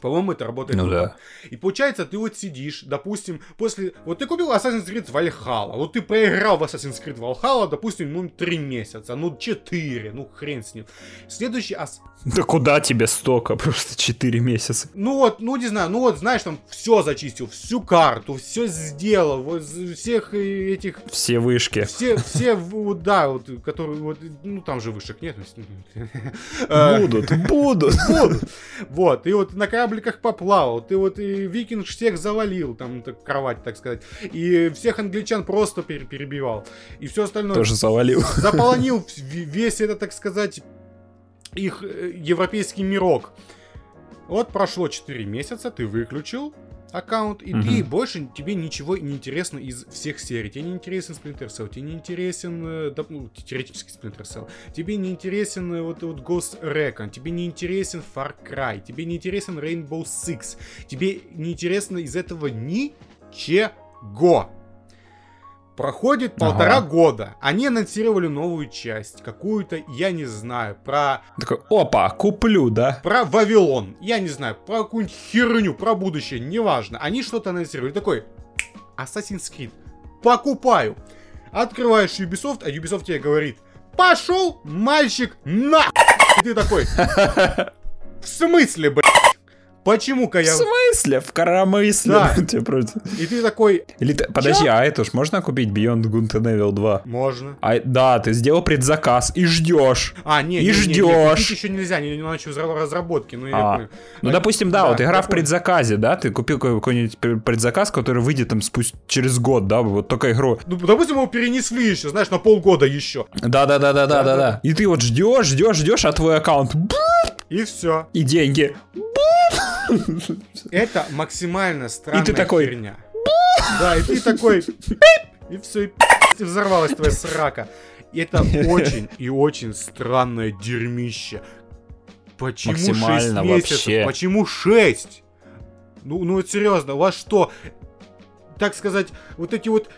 По-моему, это работает. Ну да. И получается, ты вот сидишь, допустим, после... Вот ты купил Assassin's Creed Valhalla, вот ты поиграл в Assassin's Creed Valhalla, допустим, ну, три месяца, ну, четыре, ну, хрен с ним. Следующий ас... Да куда тебе столько? (laughs) Просто 4 месяца. Ну вот, ну не знаю, ну вот, знаешь, там все зачистил, всю карту, все сделал, вот всех этих... Все вышки. Все, все, вот, да, вот, которые, вот, ну там же вышек нет. Будут, (laughs) будут. Будут. Вот, и вот на корабликах поплавал, ты вот и викинг всех завалил, там, так, кровать, так сказать, и всех англичан просто перебивал, и все остальное... Тоже завалил. (laughs) Заполонил весь это, так сказать, их э, европейский мирок. Вот прошло 4 месяца, ты выключил аккаунт, и угу. ты больше тебе ничего не интересно из всех серий. Тебе не интересен Splinter Cell, тебе не интересен, э, да, ну, теоретически Splinter Cell, тебе не интересен э, вот, вот Ghost Recon, тебе не интересен Far Cry, тебе не интересен Rainbow Six, тебе не интересно из этого ничего. Проходит ага. полтора года. Они анонсировали новую часть. Какую-то, я не знаю, про... Такой, опа, куплю, да? Про Вавилон. Я не знаю, про какую-нибудь херню, про будущее, неважно. Они что-то анонсировали. Такой, Assassin's Creed. Покупаю. Открываешь Ubisoft, а Ubisoft тебе говорит, пошел, мальчик, на! И ты такой, (laughs) в смысле, блядь? Почему-ка я... В смысле? В коромысле? Да. (laughs) И ты такой... Или ты... Подожди, а это ж можно купить Beyond Good and Evil 2? Можно. А, да, ты сделал предзаказ и ждешь. А, нет, и не, ждешь. Еще нельзя, не, не начал разработки. Ну, а. я ну, допустим, да, да вот игра в предзаказе, да, ты купил какой-нибудь предзаказ, который выйдет там спустя через год, да, вот только игру. Ну, допустим, его перенесли еще, знаешь, на полгода еще. Да-да-да-да-да-да-да. И ты вот ждешь, ждешь, ждешь, а твой аккаунт... И все. И деньги. Это максимально странная и ты такой... херня. Да, и ты такой... И все, и взорвалась твоя срака. Это очень и очень странное дерьмище. Почему Максимально 6 месяцев? Вообще. Почему 6? Ну, ну вот серьезно, у вас что, так сказать, вот эти вот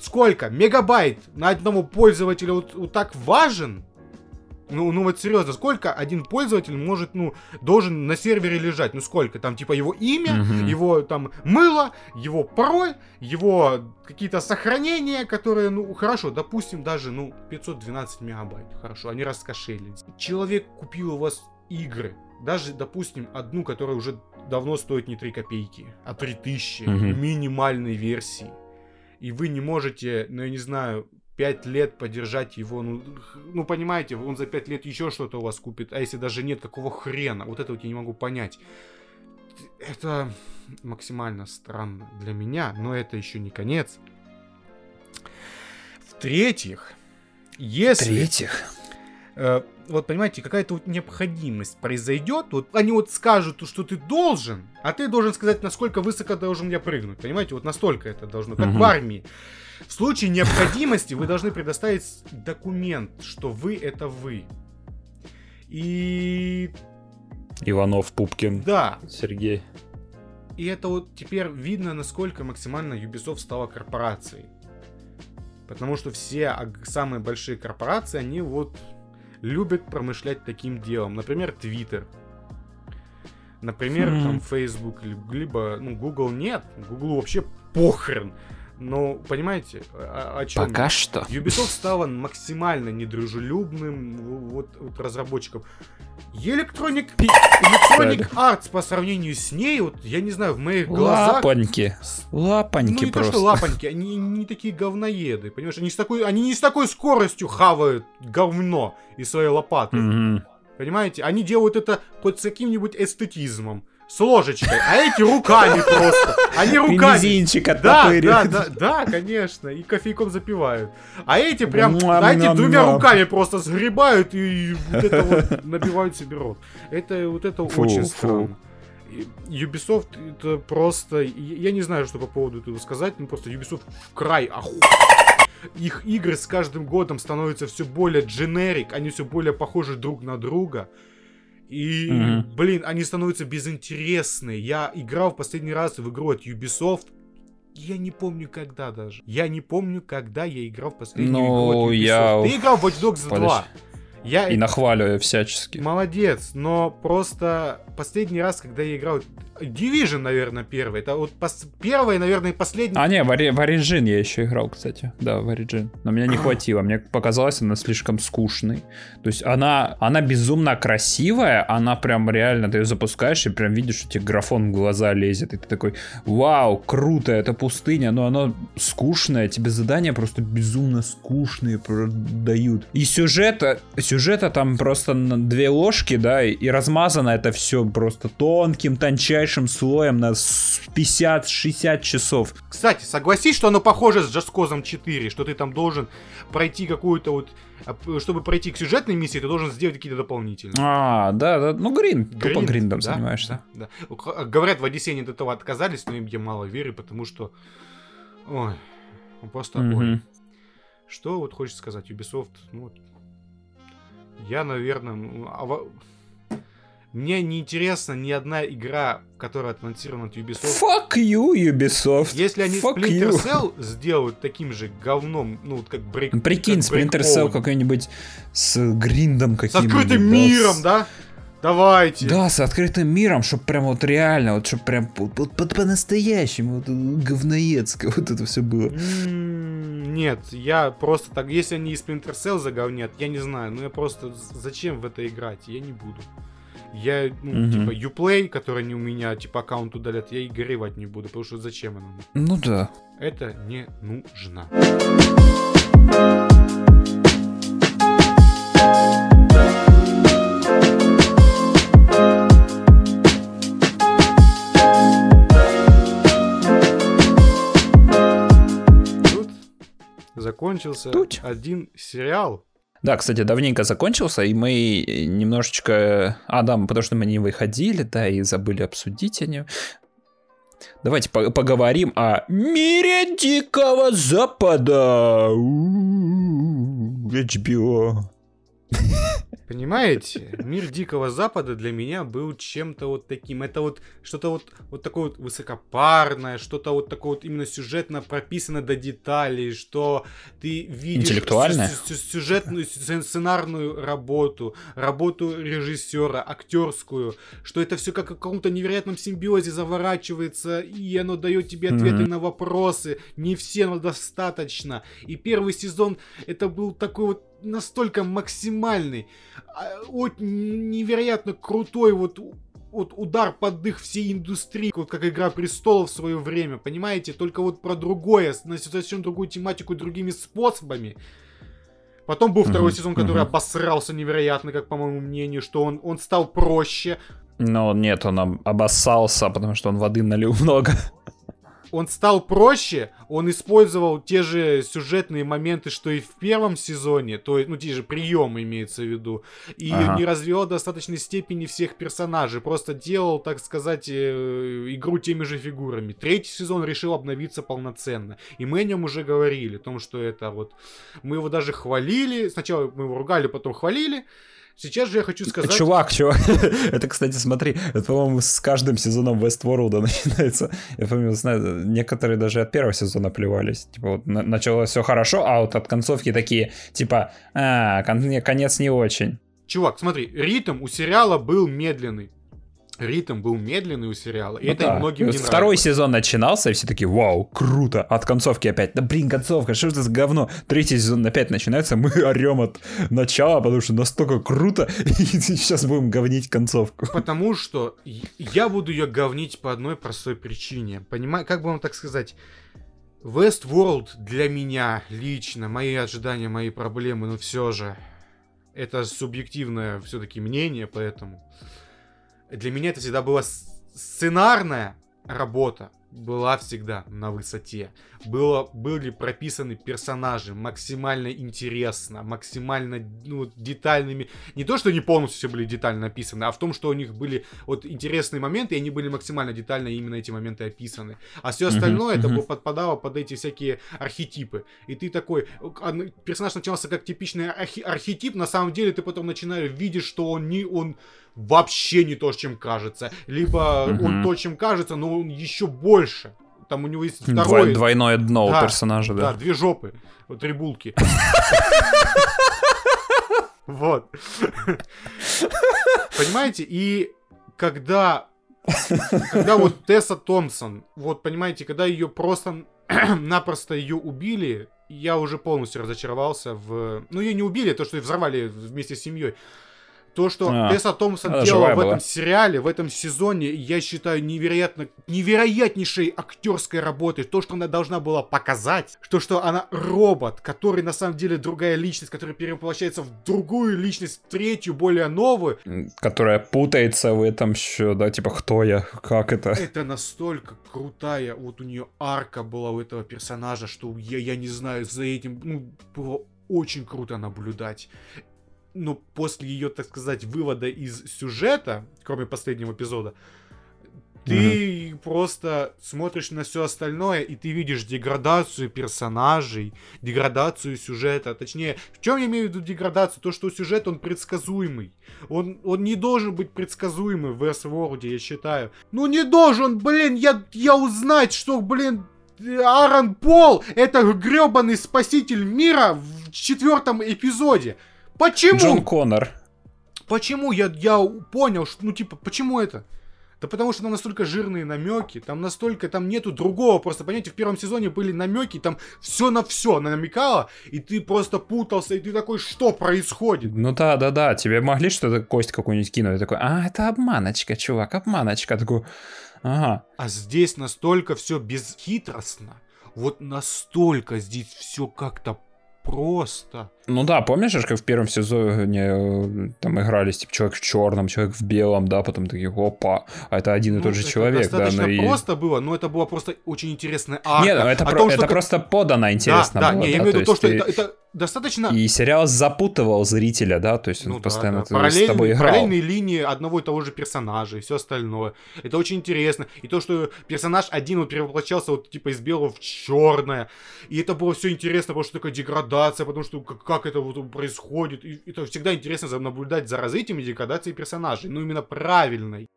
сколько? Мегабайт на одного пользователя вот, вот так важен? Ну, ну вот серьезно, сколько один пользователь может, ну, должен на сервере лежать? Ну сколько? Там типа его имя, Мгм. его там мыло, его пароль, его какие-то сохранения, которые, ну, хорошо, допустим, даже, ну, 512 мегабайт. Хорошо, они раскошелились. Человек купил у вас игры, даже, допустим, одну, которая уже давно стоит не 3 копейки, а 3000 Мгм. минимальной версии. И вы не можете, ну, я не знаю, 5 лет подержать его, ну, ну, понимаете, он за 5 лет еще что-то у вас купит, а если даже нет, какого хрена? Вот это вот я не могу понять. Это максимально странно для меня, но это еще не конец. В-третьих, если... В-третьих, Э, вот понимаете, какая-то вот необходимость произойдет, вот они вот скажут, что ты должен, а ты должен сказать, насколько высоко должен я прыгнуть, понимаете, вот настолько это должно, как Мгм. в армии. В случае необходимости вы должны предоставить документ, что вы это вы. И Иванов, Пупкин, да, Сергей. и это вот теперь видно, насколько максимально Ubisoft стала корпорацией. Потому что все самые большие корпорации, они вот любят промышлять таким делом. Например, Twitter. Например, Хм. там Facebook, ли- либо, ну, Google нет. Google вообще похрен. Но, понимаете, о, о чем Пока что. Ubisoft стала максимально недружелюбным вот, вот разработчиком. Electronic, Electronic Arts по сравнению с ней, вот я не знаю, в моих глазах... Лапоньки. Лапоньки ну не просто. то, что лапоньки, они не такие говноеды, понимаешь? Они, с такой, они не с такой скоростью хавают говно из своей лопаты, Мгм. понимаете? Они делают это хоть с каким-нибудь эстетизмом, с ложечкой, а эти руками просто. Они руками. Мизинчик Да, да, да, да, конечно, и кофейком запивают. А эти прям, а эти двумя руками просто сгребают и вот это вот набивают себе рот. Это вот это очень странно. Ubisoft это просто, я не знаю, что по поводу этого сказать, ну просто Ubisoft в край оху... Их игры с каждым годом становятся все более дженерик, они все более похожи друг на друга. И, Мгм. блин, они становятся безинтересны. Я играл в последний раз в игру от Ubisoft. Я не помню когда даже. Я не помню, когда я играл в последнюю Ну, игру от Ubisoft. я- Ты играл в Watch Dogs 2. Я... И нахваливаю всячески. Молодец, но просто последний раз, когда я играл... Division, наверное, первый. Это вот пос... первый, наверное, и последний. А, не, в Origin я еще играл, кстати. Да, в Origin. Но мне не (clears throat) хватило. Мне показалось, она слишком скучной. То есть она, она безумно красивая, она прям реально, ты ее запускаешь и прям видишь, что тебе графон в глаза лезет. И ты такой, вау, круто, это пустыня, но оно скучное, тебе задания просто безумно скучные продают. И сюжета, сюжета там просто две ложки, да, и, размазано это все просто тонким, тончайшим слоем на с- 50-60 часов. Кстати, согласись, что оно похоже с Just Cause 4, что ты там должен пройти какую-то вот... а, Чтобы пройти к сюжетной миссии, ты должен сделать какие-то дополнительные. А, да, да, ну грин, тупо Гринд, гриндом да, занимаешься. Да, да. Х- Говорят, в Одиссее от этого отказались, но им я мало верю, потому что... Ой, просто огонь. Что вот хочется сказать, Ubisoft, ну, я, наверное, ну, а мне не интересна ни одна игра, которая анонсирована от Ubisoft. Fuck you, Ubisoft. Если они Fuck Splinter you. Cell сделают таким же говном, ну, вот как Break... Прикинь, как Splinter Cell какой-нибудь с гриндом С каким-нибудь. открытым да, миром, с- да? Давайте. Да, с открытым миром, чтоб прям вот реально, вот чтоб прям вот- вот по- по-настоящему, вот, говноедское вот это все было. Нет, я просто так, если они и Splinter Cell заговнят, я не знаю, ну я просто, зачем в это играть, я не буду. Я, ну, Мгм. типа, Uplay, который не у меня, типа, аккаунт удалят, я и горевать не буду, потому что зачем оно? Ну да. Это не нужно. Закончился Тут. один сериал. Да, кстати, давненько закончился, и мы немножечко... А, да, потому что мы не выходили, да, и забыли обсудить о нем. Давайте по- поговорим о мире Дикого Запада. У-у-у, HBO. (laughs) Понимаете? Мир Дикого Запада для меня был чем-то вот таким. Это вот что-то вот, вот такое вот высокопарное, что-то вот такое вот именно сюжетно прописано до деталей, что ты видишь Интеллектуальное? сю- сю- сюжетную, сцен- сценарную работу, работу режиссера, актерскую, что это все как в каком-то невероятном симбиозе заворачивается, и оно дает тебе ответы Мгм. на вопросы. Не все, но достаточно. И первый сезон это был такой вот настолько максимальный, а, вот невероятно крутой вот вот удар под дых всей индустрии, вот как Игра Престолов в свое время, понимаете? Только вот про другое, на совсем другую тематику, другими способами. Потом был второй Мгм, сезон, который мгм. обосрался невероятно, как по моему мнению, что он, он стал проще, Но нет, он об- обоссался, потому что он воды налил много. Он стал проще, он использовал те же сюжетные моменты, что и в первом сезоне, то есть, ну, те же приемы имеется в виду, и Ага. не развивал в достаточной степени всех персонажей, просто делал, так сказать, э, игру теми же фигурами. Третий сезон решил обновиться полноценно, и мы о нем уже говорили, о том, что это вот, мы его даже хвалили, сначала мы его ругали, потом хвалили, сейчас же я хочу сказать... Чувак, чувак. (laughs) Это, кстати, смотри, это, по-моему, с каждым сезоном Westworld (laughs) начинается. Я помню, знаю, некоторые даже от первого сезона плевались. Типа, вот на- началось все хорошо, а вот от концовки такие, типа, а, кон- конец не очень. Чувак, смотри, ритм у сериала был медленный. Ритм был медленный у сериала, и Ну это да. многим не Второй нравилось. сезон начинался, и все такие, вау, круто. От концовки опять, да блин, концовка, что это за говно? Третий сезон опять начинается, мы орем от начала, потому что настолько круто, (laughs) и сейчас будем говнить концовку. Потому что я буду ее говнить по одной простой причине. Понимаю, как бы вам так сказать? Westworld для меня лично, мои ожидания, мои проблемы, но все же это субъективное все-таки мнение, поэтому для меня это всегда была сценарная работа была всегда на высоте. Было, были прописаны персонажи максимально интересно, максимально ну, детальными. Не то, что они полностью все были детально написаны, а в том, что у них были вот интересные моменты, и они были максимально детально именно эти моменты описаны. А все остальное это мгм. было подпадало под эти всякие архетипы. И ты такой, а, ну, персонаж начинался как типичный архи- архетип, на самом деле ты потом начинаешь видеть, что он не он вообще не то, чем кажется. Либо он Мгм. то, чем кажется, но он еще больше. Там у него есть второй... Двойное дно Да, у персонажа, Да, да. две жопы. Три булки. Вот. Понимаете, и когда когда вот Тесса Томпсон, вот понимаете, когда ее просто напросто ее убили, я уже полностью разочаровался в... Ну, ее не убили, то, что ее взорвали вместе с семьей. То, что А, Тесса Томпсон она делала в этом была. сериале, в этом сезоне, я считаю невероятно, невероятнейшей актерской работой. То, что она должна была показать, то, что она робот, который на самом деле другая личность, которая перевоплощается в другую личность, в третью, более новую. Которая путается в этом еще, да, типа, кто я, как это. Это настолько крутая, вот у нее арка была у этого персонажа, что я, я не знаю, за этим, ну, было очень круто наблюдать. Но после ее, так сказать, вывода из сюжета, кроме последнего эпизода, ты просто смотришь на все остальное, и ты видишь деградацию персонажей, деградацию сюжета. Точнее, в чем я имею в виду деградацию? То, что сюжет, он предсказуемый. Он, он не должен быть предсказуемый в Westworld, я считаю. Ну не должен, блин, я, я узнать, что, блин, Аарон Пол это гребаный спаситель мира в четвертом эпизоде. Почему? Джон Коннор. Почему? Я, я понял, что, ну, типа, почему это? Да потому что там настолько жирные намеки, там настолько, там нету другого, просто, понимаете, в первом сезоне были намеки, там все на все намекало, и ты просто путался, и ты такой, что происходит? Ну да, да, да, тебе могли что-то кость какую-нибудь кинуть, такой, а, это обманочка, чувак, обманочка, такой, ага. А здесь настолько все бесхитростно, вот настолько здесь все как-то просто. Ну да, помнишь, как в первом сезоне э, там игрались, типа, человек в черном, человек в белом, да, потом такие, опа, а это один и Ну, тот же это человек, да, достаточно ну и... просто было, но это была просто очень интересная арка. Нет, ну это, про- том, это как- просто подано интересно да, было, да, не, я да, имею в виду то, что ты- это, это достаточно... И сериал запутывал зрителя, да, то есть он Ну да, постоянно да. с Параллель- тобой играл. Параллельные линии одного и того же персонажа и все остальное. Это очень интересно. И то, что персонаж один вот перевоплощался вот типа из белого в черное. И это было все интересно, потому что такая деградация, потому что как, как это вот происходит. И это всегда интересно наблюдать за развитием и деградацией персонажей. Ну, именно правильной.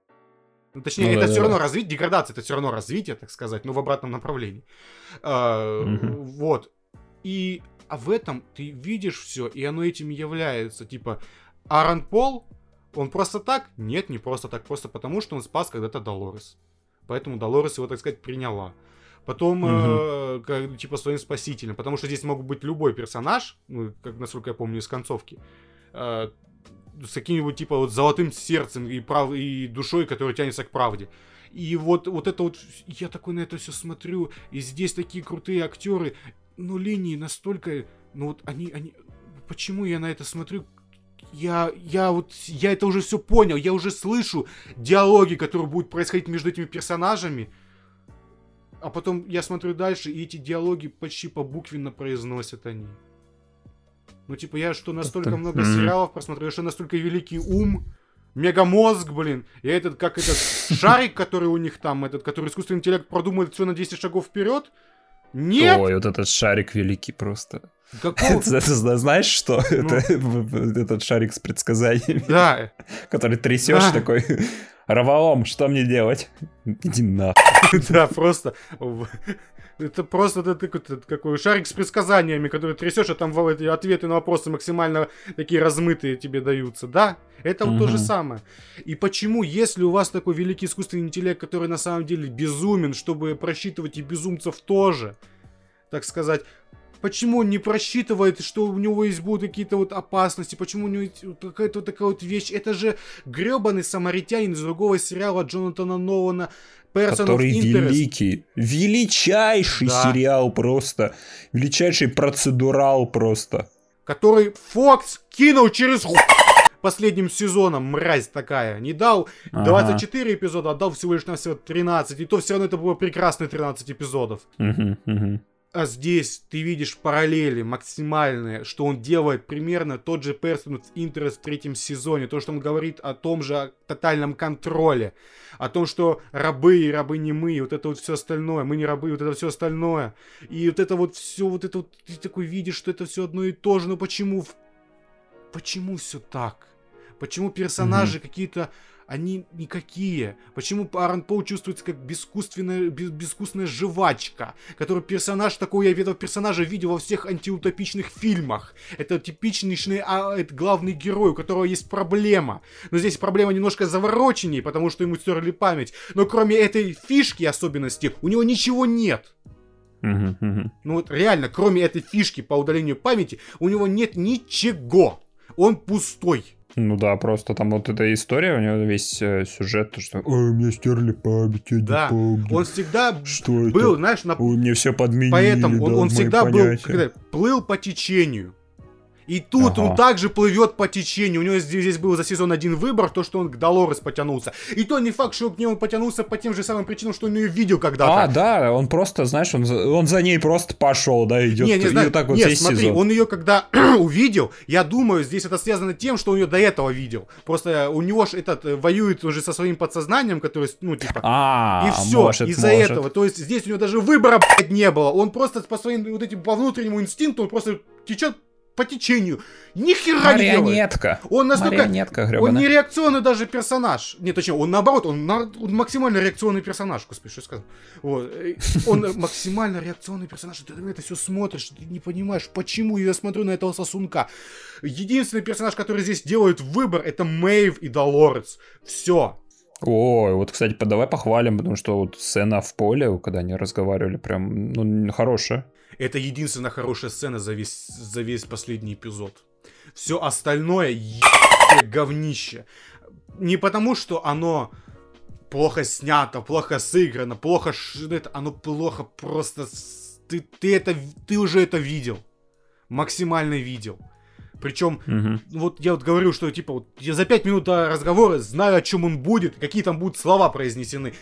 Ну, точнее, Ну это да, все да, равно развитие, деградация это все равно развитие, так сказать, но в обратном направлении. А. Вот. И а в этом ты видишь все, и оно этим является. Типа, Аарон Пол, он просто так? Нет, не просто так, просто потому, что он спас когда-то Долорес. Поэтому Долорес его, так сказать, приняла. Потом, э, как, типа, своим спасителем. Потому что здесь мог быть любой персонаж, ну, как, насколько я помню, из концовки, э, с каким-нибудь, типа, вот золотым сердцем и, прав... и душой, которая тянется к правде. И вот, вот это вот, я такой на это все смотрю, и здесь такие крутые актеры, но линии настолько, ну вот они, они, почему я на это смотрю? Я, я вот, я это уже все понял, я уже слышу диалоги, которые будут происходить между этими персонажами, а потом я смотрю дальше, и эти диалоги почти побуквенно произносят они. Ну, типа, я что, настолько Это- много сериалов просмотрел, что настолько великий ум, мегамозг, блин, и этот, как этот шарик, который у них там, этот, который искусственный интеллект продумает все на 10 шагов вперед? Нет! Ой, вот этот шарик великий просто. Какого? (laughs) Это, это зна- знаешь что? Ну. Это (laughs) этот шарик с предсказаниями, Да, (laughs) который трясешь Да. такой. Раваом, что мне делать? Иди на. (laughs) да, просто. Это просто это такой, шарик с предсказаниями, который трясешь, а там ответы на вопросы максимально такие размытые тебе даются. Да, это вот то же самое. И почему, если у вас такой великий искусственный интеллект, который на самом деле безумен, чтобы просчитывать и безумцев тоже, так сказать, почему он не просчитывает, что у него есть будут какие-то вот опасности, почему у него есть какая-то вот такая вот вещь. Это же гребаный самаритянин из другого сериала Джонатана Нолана Person Который великий, величайший Да. сериал просто, величайший процедурал просто. который Фокс кинул через последним сезоном, мразь такая. Не дал Ага. 24 эпизода, а дал всего лишь навсего 13. И то все равно это было прекрасные 13 эпизодов. Мгм, мгм. А здесь ты видишь параллели максимальные, что он делает примерно тот же Person of Interest в третьем сезоне. То, что он говорит о том же о тотальном контроле. О том, что рабы и рабы не мы, и вот это вот все остальное. Мы не рабы, и вот это все остальное. И вот это вот все, вот это вот, ты такой видишь, что это все одно и то же. Но почему... в- Почему все так? Почему персонажи какие-то они никакие. Почему Аарон Пол чувствуется как бескусственная, без- безвкусная жвачка, который персонаж такой, я этого персонажа видел во всех антиутопичных фильмах. Это типичный а, это главный герой, у которого есть проблема. Но здесь проблема немножко завороченнее, потому что ему стерли память. Но кроме этой фишки особенности, у него ничего нет. Ну вот реально, кроме этой фишки по удалению памяти, у него нет ничего. Он пустой. Ну да, просто там вот эта история, у него весь э, сюжет, то что «Ой, мне стерли память, я Да, не помню». Он всегда Что это? был, знаешь, на Ой, мне все подменили, Поэтому он, да, он всегда был, понятия. когда, плыл по течению. И тут он Ага. также плывет по течению. У него здесь, здесь был за сезон один выбор, то, что он к Долорес потянулся. И то не факт, что к ней он потянулся по тем же самым причинам, что он ее видел когда-то. А, да, он просто, знаешь, он за, он за ней просто пошел, да, идет. не, не знаю. вот так вот Нет, смотри, сезон. он ее когда (clears throat) увидел, я думаю, здесь это связано тем, что он ее до этого видел. Просто у него ж этот э, воюет уже со своим подсознанием, который, ну, типа, А, И все, из-за этого. То есть здесь у него даже выбора, блядь, не было. Он просто по своим вот этим, по внутреннему инстинкту, он просто течет по течению. Ни хера не делает. Он настолько... Марионетка Он не реакционный даже персонаж. Не, точнее, он наоборот, он, на- он максимально реакционный персонаж. Господи, что я сказал. Вот. Он (laughs) максимально реакционный персонаж. Ты на это все смотришь, ты не понимаешь, почему я смотрю на этого сосунка. Единственный персонаж, который здесь делает выбор, это Мэйв и Долорес. Все. Ой, вот, кстати, давай похвалим, потому что вот сцена в поле, когда они разговаривали, прям, ну, хорошая. Это единственная хорошая сцена за весь, за весь последний эпизод. Все остальное ебаное говнище. Не потому, что оно плохо снято, плохо сыграно, плохо ш- это, оно плохо просто... Ты, ты это, ты уже это видел. Максимально видел. Причем Мгм. вот я вот говорю, что типа вот я за пять минут до разговора знаю, о чем он будет, какие там будут слова произнесены.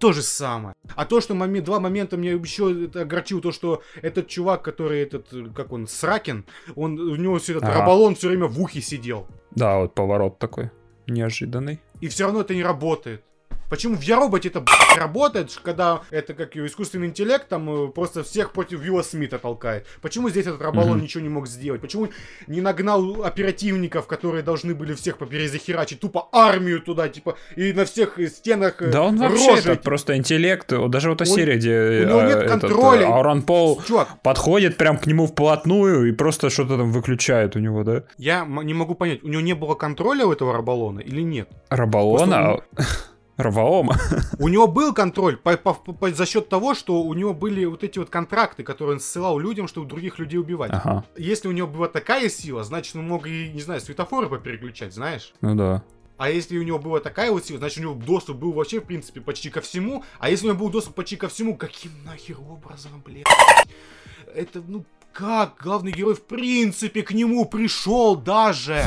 То же самое. А то, что момент, два момента мне еще это огорчило, то, что этот чувак, который этот, как он, Сракин, он, у него все этот Ага. рабалон все время в ухе сидел. Да, вот поворот такой неожиданный. И все равно это не работает. Почему в Я-роботе это блядь, работает, когда это как искусственный интеллект там э, просто всех против Вилла Смита толкает? Почему здесь этот Рабалон Мгм. ничего не мог сделать? Почему не нагнал оперативников, которые должны были всех поперезахерачить, тупо армию туда, типа, и на всех стенах э, Да он вообще рожи этот просто интеллект. Даже вот та Он- серия, где у него э, нет этот, контроля. Аурон Пол Чувак, подходит прям к нему вплотную и просто что-то там выключает у него, да? я не могу понять, у него не было контроля у этого Рабалона или нет? Рабалона? (laughs) Раваома. У него был контроль по- по- по- за счет того, что у него были вот эти вот контракты, которые он ссылал людям, чтобы других людей убивать. Ага, Если у него была такая сила, значит, он мог и, не знаю, светофоры попереключать, знаешь? ну да. А если у него была такая вот сила, значит, у него доступ был вообще, в принципе, почти ко всему. А если у него был доступ почти ко всему, каким нахер образом, блядь? Это, ну, как главный герой, в принципе, к нему пришел даже?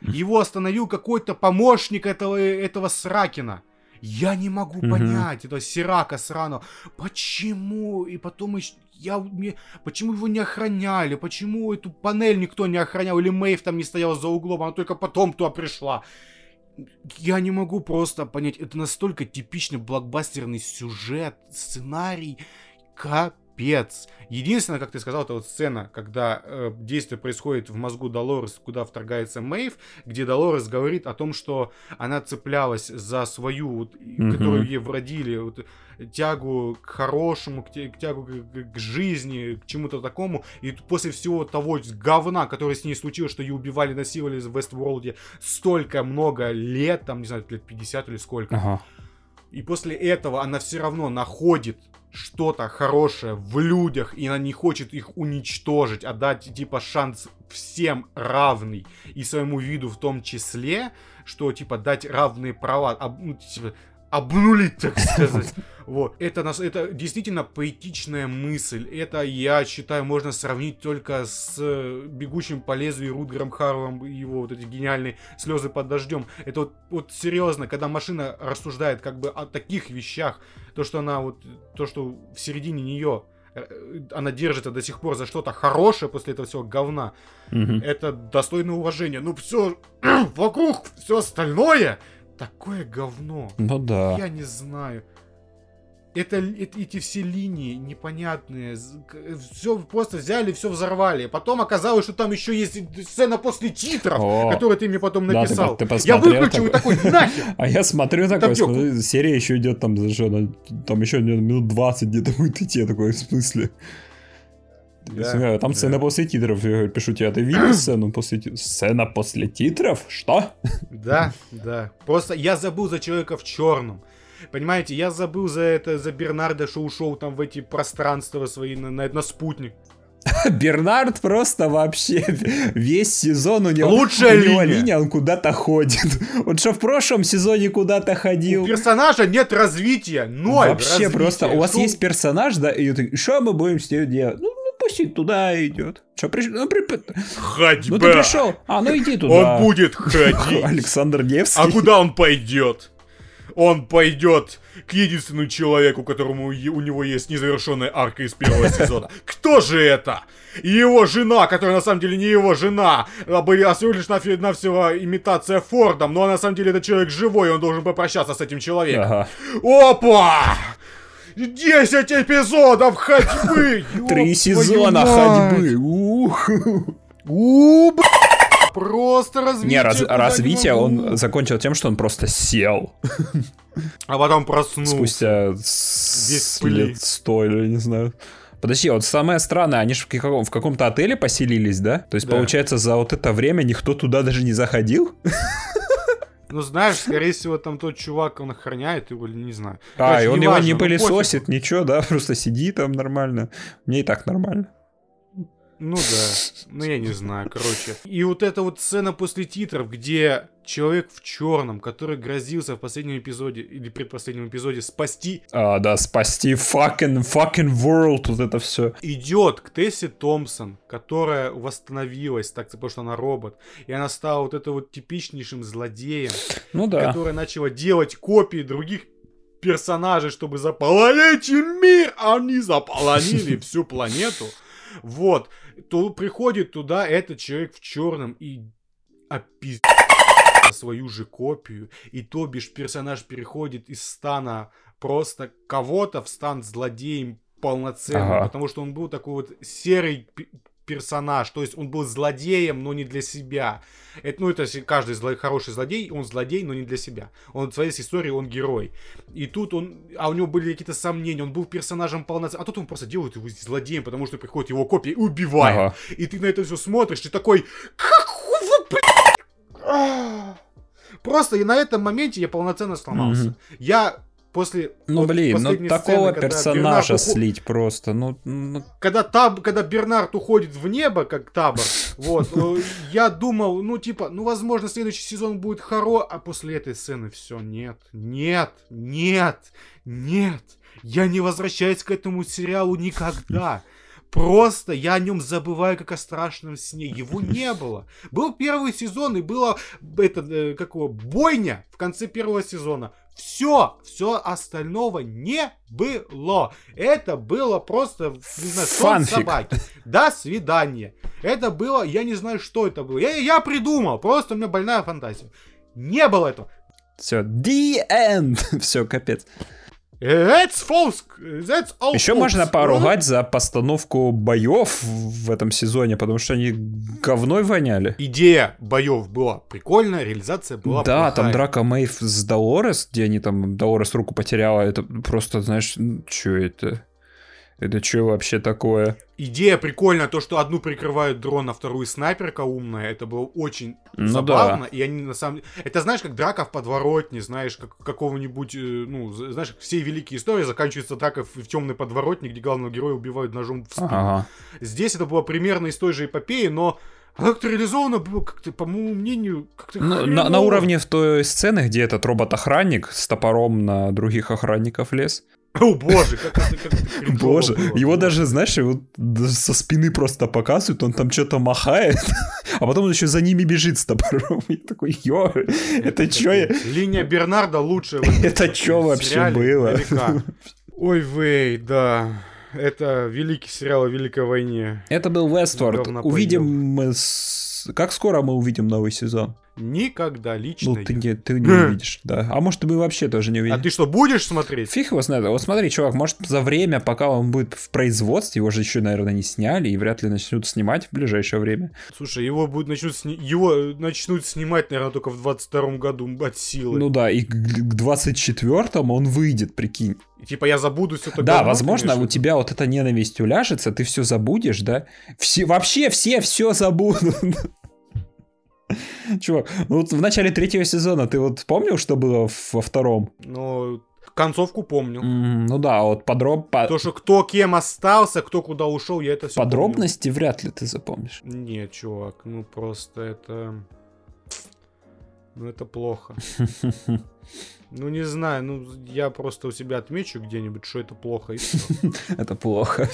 Его остановил какой-то помощник этого, этого Сракина. Я не могу Мгм. понять этого Сирака сраного. Почему? И потом я, мне, почему его не охраняли? Почему эту панель никто не охранял? Или Мэйв там не стояла за углом, она только потом туда пришла? Я не могу просто понять. Это настолько типичный блокбастерный сюжет, сценарий. Капец. Единственное, как ты сказал, это вот сцена, когда э, действие происходит в мозгу Долорес, куда вторгается Мэйв, где Долорес говорит о том, что она цеплялась за свою, вот, Мгм. которую ей вродили, вот, тягу к хорошему, к, к тягу к, к- жизни, к чему-то такому. И после всего того говна, которое с ней случилось, что ее убивали, насиловали в Вестворлде столько много лет, там, не знаю, лет 50 или сколько. Ага. И после этого она все равно находит что-то хорошее в людях, и она не хочет их уничтожить, а дать типа шанс всем равный, и своему виду в том числе, что типа дать равные права, об- ну, типа, обнулить, так сказать. (laughs) Вот. Это, нас, это действительно поэтичная мысль. Это, я считаю, можно сравнить только с э, «Бегущим по лезвию» Рутгером Харвом и его вот эти гениальные «Слезы под дождем». Это вот, вот серьезно, когда машина рассуждает как бы о таких вещах, то, что она вот, то, что в середине нее она держится до сих пор за что-то хорошее после этого всего говна, Мгм. это достойно уважения. Ну все, (clears throat) вокруг все остальное такое говно. Ну да. Я не знаю. Это, это- эти все линии непонятные. Все просто взяли, все взорвали. Потом оказалось, что там еще есть сцена после титров, О. которую ты мне потом Да, ты написал. ты Я выключил такой? такой, нахер! (laughs) А я смотрю такой, смотрю, серия еще идет там, за что, там еще минут 20 где-то будет идти, я такой, в смысле? Смотрю, Там да. сцена после титров, я пишу тебе, а ты видел сцену после титров? Сцена после титров? Что? Да, да. Просто я забыл за человека в черном. Понимаете, я забыл за это, за Бернарда, что ушел там в эти пространства свои на, на, на спутник. (laughs) Бернард просто вообще (laughs) весь сезон у него, Лучшая у него линия. линия, он куда-то ходит. (laughs) Вот что в прошлом сезоне куда-то У ходил. персонажа нет развития, ноль Вообще развития. просто, у вас Шо- есть персонаж, да, и ты, что мы будем с ним делать? Ну пусть и туда идет. Что, пришел? Ну, при- Ходьба. ну, ты пришел, а ну иди туда. Он будет ходить. (laughs) Александр Невский. А куда он пойдет? Он пойдет к единственному человеку, которому у него есть незавершенная арка из первого (laughs) сезона. Кто же это? Его жена, которая на самом деле не его жена, а а всего лишь нафи- навсего имитация Фордом, но на самом деле это человек живой, и он должен попрощаться с этим человеком. Ага. Опа! Десять эпизодов ходьбы! Три сезона ходьбы. Ух. У, Просто развитие. Не, раз- развитие он закончил тем, что он просто сел. А потом проснулся. Спустя с- лет сто или не знаю. Подожди, вот самое странное, они же в, каком- в каком-то отеле поселились, да? То есть, Да. получается, за вот это время никто туда даже не заходил? (laughs) Ну, знаешь, скорее всего, там тот чувак, он охраняет его, или не знаю. А, Короче, и он его неважно, не ну, пылесосит, ничего, да? (laughs) Просто сиди там нормально. Мне и так нормально. Ну да, ну я не знаю, короче. И вот эта вот сцена после титров, где человек в черном, который грозился в последнем эпизоде или предпоследнем эпизоде спасти, А, да, спасти fucking, fucking world, вот это все. идет к Тессе Томпсон, которая восстановилась, так потому что она робот, и она стала вот это вот типичнейшим злодеем, Ну да. которая начала делать копии других персонажей, чтобы заполонить мир, а они заполонили всю планету. Вот. То приходит туда этот человек в черном и опиздит свою же копию. И то бишь персонаж переходит из стана просто кого-то в стан злодеем полноценным, ага. потому что он был такой вот серый персонаж, то есть он был злодеем, но не для себя. Это, ну, это каждый зло, хороший злодей, он злодей, но не для себя. Он в своей истории, он герой. И тут он, а у него были какие-то сомнения, он был персонажем полноценным, а тут он просто делает его злодеем, потому что приходит его копия и убивает. Ага. И ты на это все смотришь, и такой, какого, блядь? Просто и на этом моменте я полноценно сломался. Mm-hmm. Я после ну вот блин ну такого сцены, персонажа уход... слить просто ну, ну... когда таб когда Бернард уходит в небо как табор (laughs) вот э, я думал ну типа ну возможно следующий сезон будет хоро а после этой сцены все нет нет нет нет я не возвращаюсь к этому сериалу никогда Просто я о нем забываю, как о страшном сне. Его не (laughs) было. Был первый сезон, и было это, э, как его, бойня в конце первого сезона. Все, все остального не было. Это было просто, не знаю, сон собаки. До свидания. Это было, я не знаю, что это было. Я, я придумал, просто у меня больная фантазия. Не было этого. Все, the end. (laughs) Все, капец. That's false. That's all Еще false. можно поругать за постановку боев в этом сезоне, потому что они говной воняли. Идея боев была прикольная, реализация была Да, плохая. там драка Мэйв с Долорес, где они там, Долорес руку потеряла, это просто, знаешь, что это? Это что вообще такое? Идея прикольная, то, что одну прикрывают дрон, а вторую снайперка умная. Это было очень ну, забавно. Да. И они на самом деле... Это знаешь, как драка в подворотне, знаешь, как какого-нибудь... Э, ну, знаешь, все великие истории заканчиваются дракой в, темной подворотне, где главного героя убивают ножом в спину. Ага. Здесь это было примерно из той же эпопеи, но она как-то реализована было, как-то, по моему мнению, как-то ну, на, на уровне в той сцены, где этот робот-охранник с топором на других охранников лез. О боже, как это, как это Боже, было. его даже, знаешь, его со спины просто показывают, он там что-то махает, (laughs) а потом он еще за ними бежит с топором. (laughs) Я такой, ё, это чё? Линия Бернарда лучше. Это чё вообще было? Ой, вей, да. Это великий сериал о Великой войне. Это был Вестворд. Увидим мы... Как скоро мы увидим новый сезон? Никогда лично. Ну, ты не, ты не (laughs) увидишь, да. А может, мы вообще тоже не увидим. А ты что, будешь смотреть? Фиг его знает. Вот смотри, чувак, может, за время, пока он будет в производстве, его же еще, наверное, не сняли, и вряд ли начнут снимать в ближайшее время. Слушай, его будут начнут, сни... его начнут снимать, наверное, только в 22 году от силы. Ну да, и к 24-му он выйдет, прикинь. Типа я забуду все это. Да, говно, возможно, конечно. у тебя вот эта ненависть уляжется, ты все забудешь, да? Все, вообще все все забудут. (laughs) (laughs) Чувак, ну вот в начале третьего сезона ты вот помнил, что было во втором? Ну, концовку помню. Mm, ну да, вот подроб... То, что кто кем остался, кто куда ушел, я это все Подробности помню. вряд ли ты запомнишь. Нет, чувак, ну просто это... Ну это плохо. (laughs) Ну, не знаю, ну, я просто у себя отмечу где-нибудь, что это плохо. (laughs) Это плохо.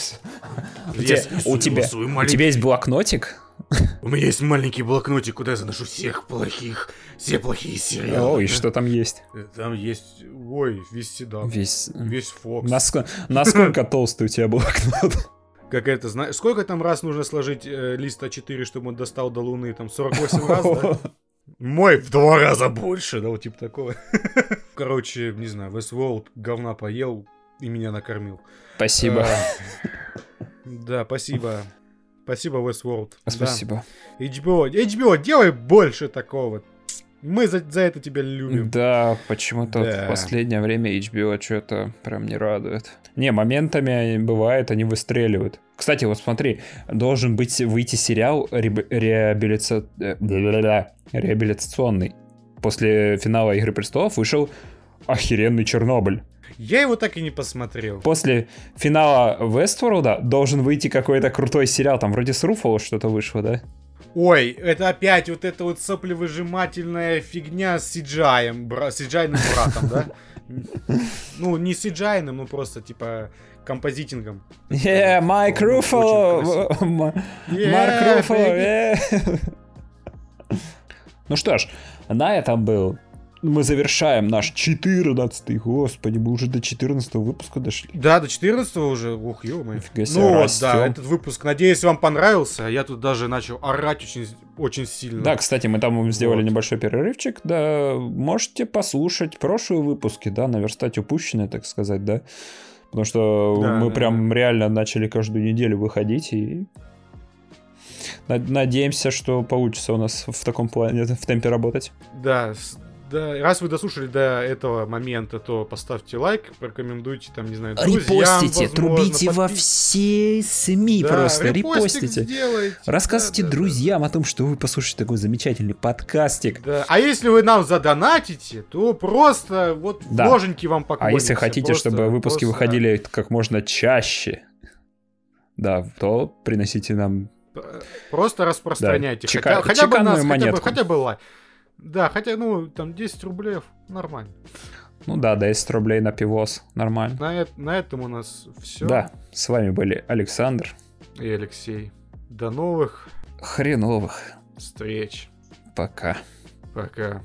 У тебя есть блокнотик? (laughs) У меня есть маленький блокнотик, куда я заношу всех плохих, все плохие сериалы. Ой, что там есть? Там есть, ой, весь седап. Весь... Весь Фокс. Насколько, (laughs) насколько толстый у тебя блокнот? Как это, знаешь, сколько там раз нужно сложить э, лист А4, чтобы он достал до Луны? Там 48 раз, да? Мой в два раза больше, да, вот типа такого. (laughs) Короче, не знаю, Westworld говна поел и меня накормил. Спасибо. А, да, спасибо. Спасибо, Westworld. Спасибо. Да. HBO, HBO, делай больше такого. Мы за, за это тебя любим. Да, почему-то да. в последнее время HBO что-то прям не радует. Не, моментами бывает, они выстреливают. Кстати, вот смотри, должен быть выйти сериал реабилица... Э, реабилитационный. После финала Игры престолов вышел охеренный Чернобыль. Я его так и не посмотрел. После финала Вестворлда должен выйти какой-то крутой сериал. Там вроде с Руфало что-то вышло, да? Ой, это опять вот эта вот соплевыжимательная фигня с CGI, бра... CGI братом, да? (laughs) Ну, не CGI, но просто типа композитингом. Yeah, Майк Руфало! Марк Руфало! (laughs) Ну что ж, на этом был мы завершаем наш 14 господи, мы уже до 14 выпуска дошли. Да, до 14 уже, ух, ё Нифига себе, Ну вот, да, этот выпуск, надеюсь, вам понравился. Я тут даже начал орать очень, очень сильно. Да, кстати, мы там сделали Вот. небольшой перерывчик, да, можете послушать прошлые выпуски, да, наверстать упущенное, так сказать, да, потому что Да, мы да, прям реально начали каждую неделю выходить и на- надеемся, что получится у нас в таком плане, в темпе работать. Да, да, раз вы дослушали до этого момента, то поставьте лайк, порекомендуйте там, не знаю, друзьям, Репостите, возможно, трубите во подпис- все СМИ Да, просто, репостите. сделайте. Рассказывайте Да, да, да. друзьям о том, что вы послушаете такой замечательный подкастик. Да. А если вы нам задонатите, то просто вот Да. в ноженьки вам А поклонимся. если хотите, Просто- чтобы выпуски просто, выходили как можно чаще, да, то приносите нам да, Просто распространяйте. Да, чека- хотя, хотя бы нас, хотя бы, монетку. хотя бы лайк. Да, хотя, ну, там 10 рублей, нормально. Ну да, 10 рублей на пивос. Нормально. На, на этом у нас все. Да, с вами были Александр. И Алексей. До новых Хреновых. встреч. Пока. Пока.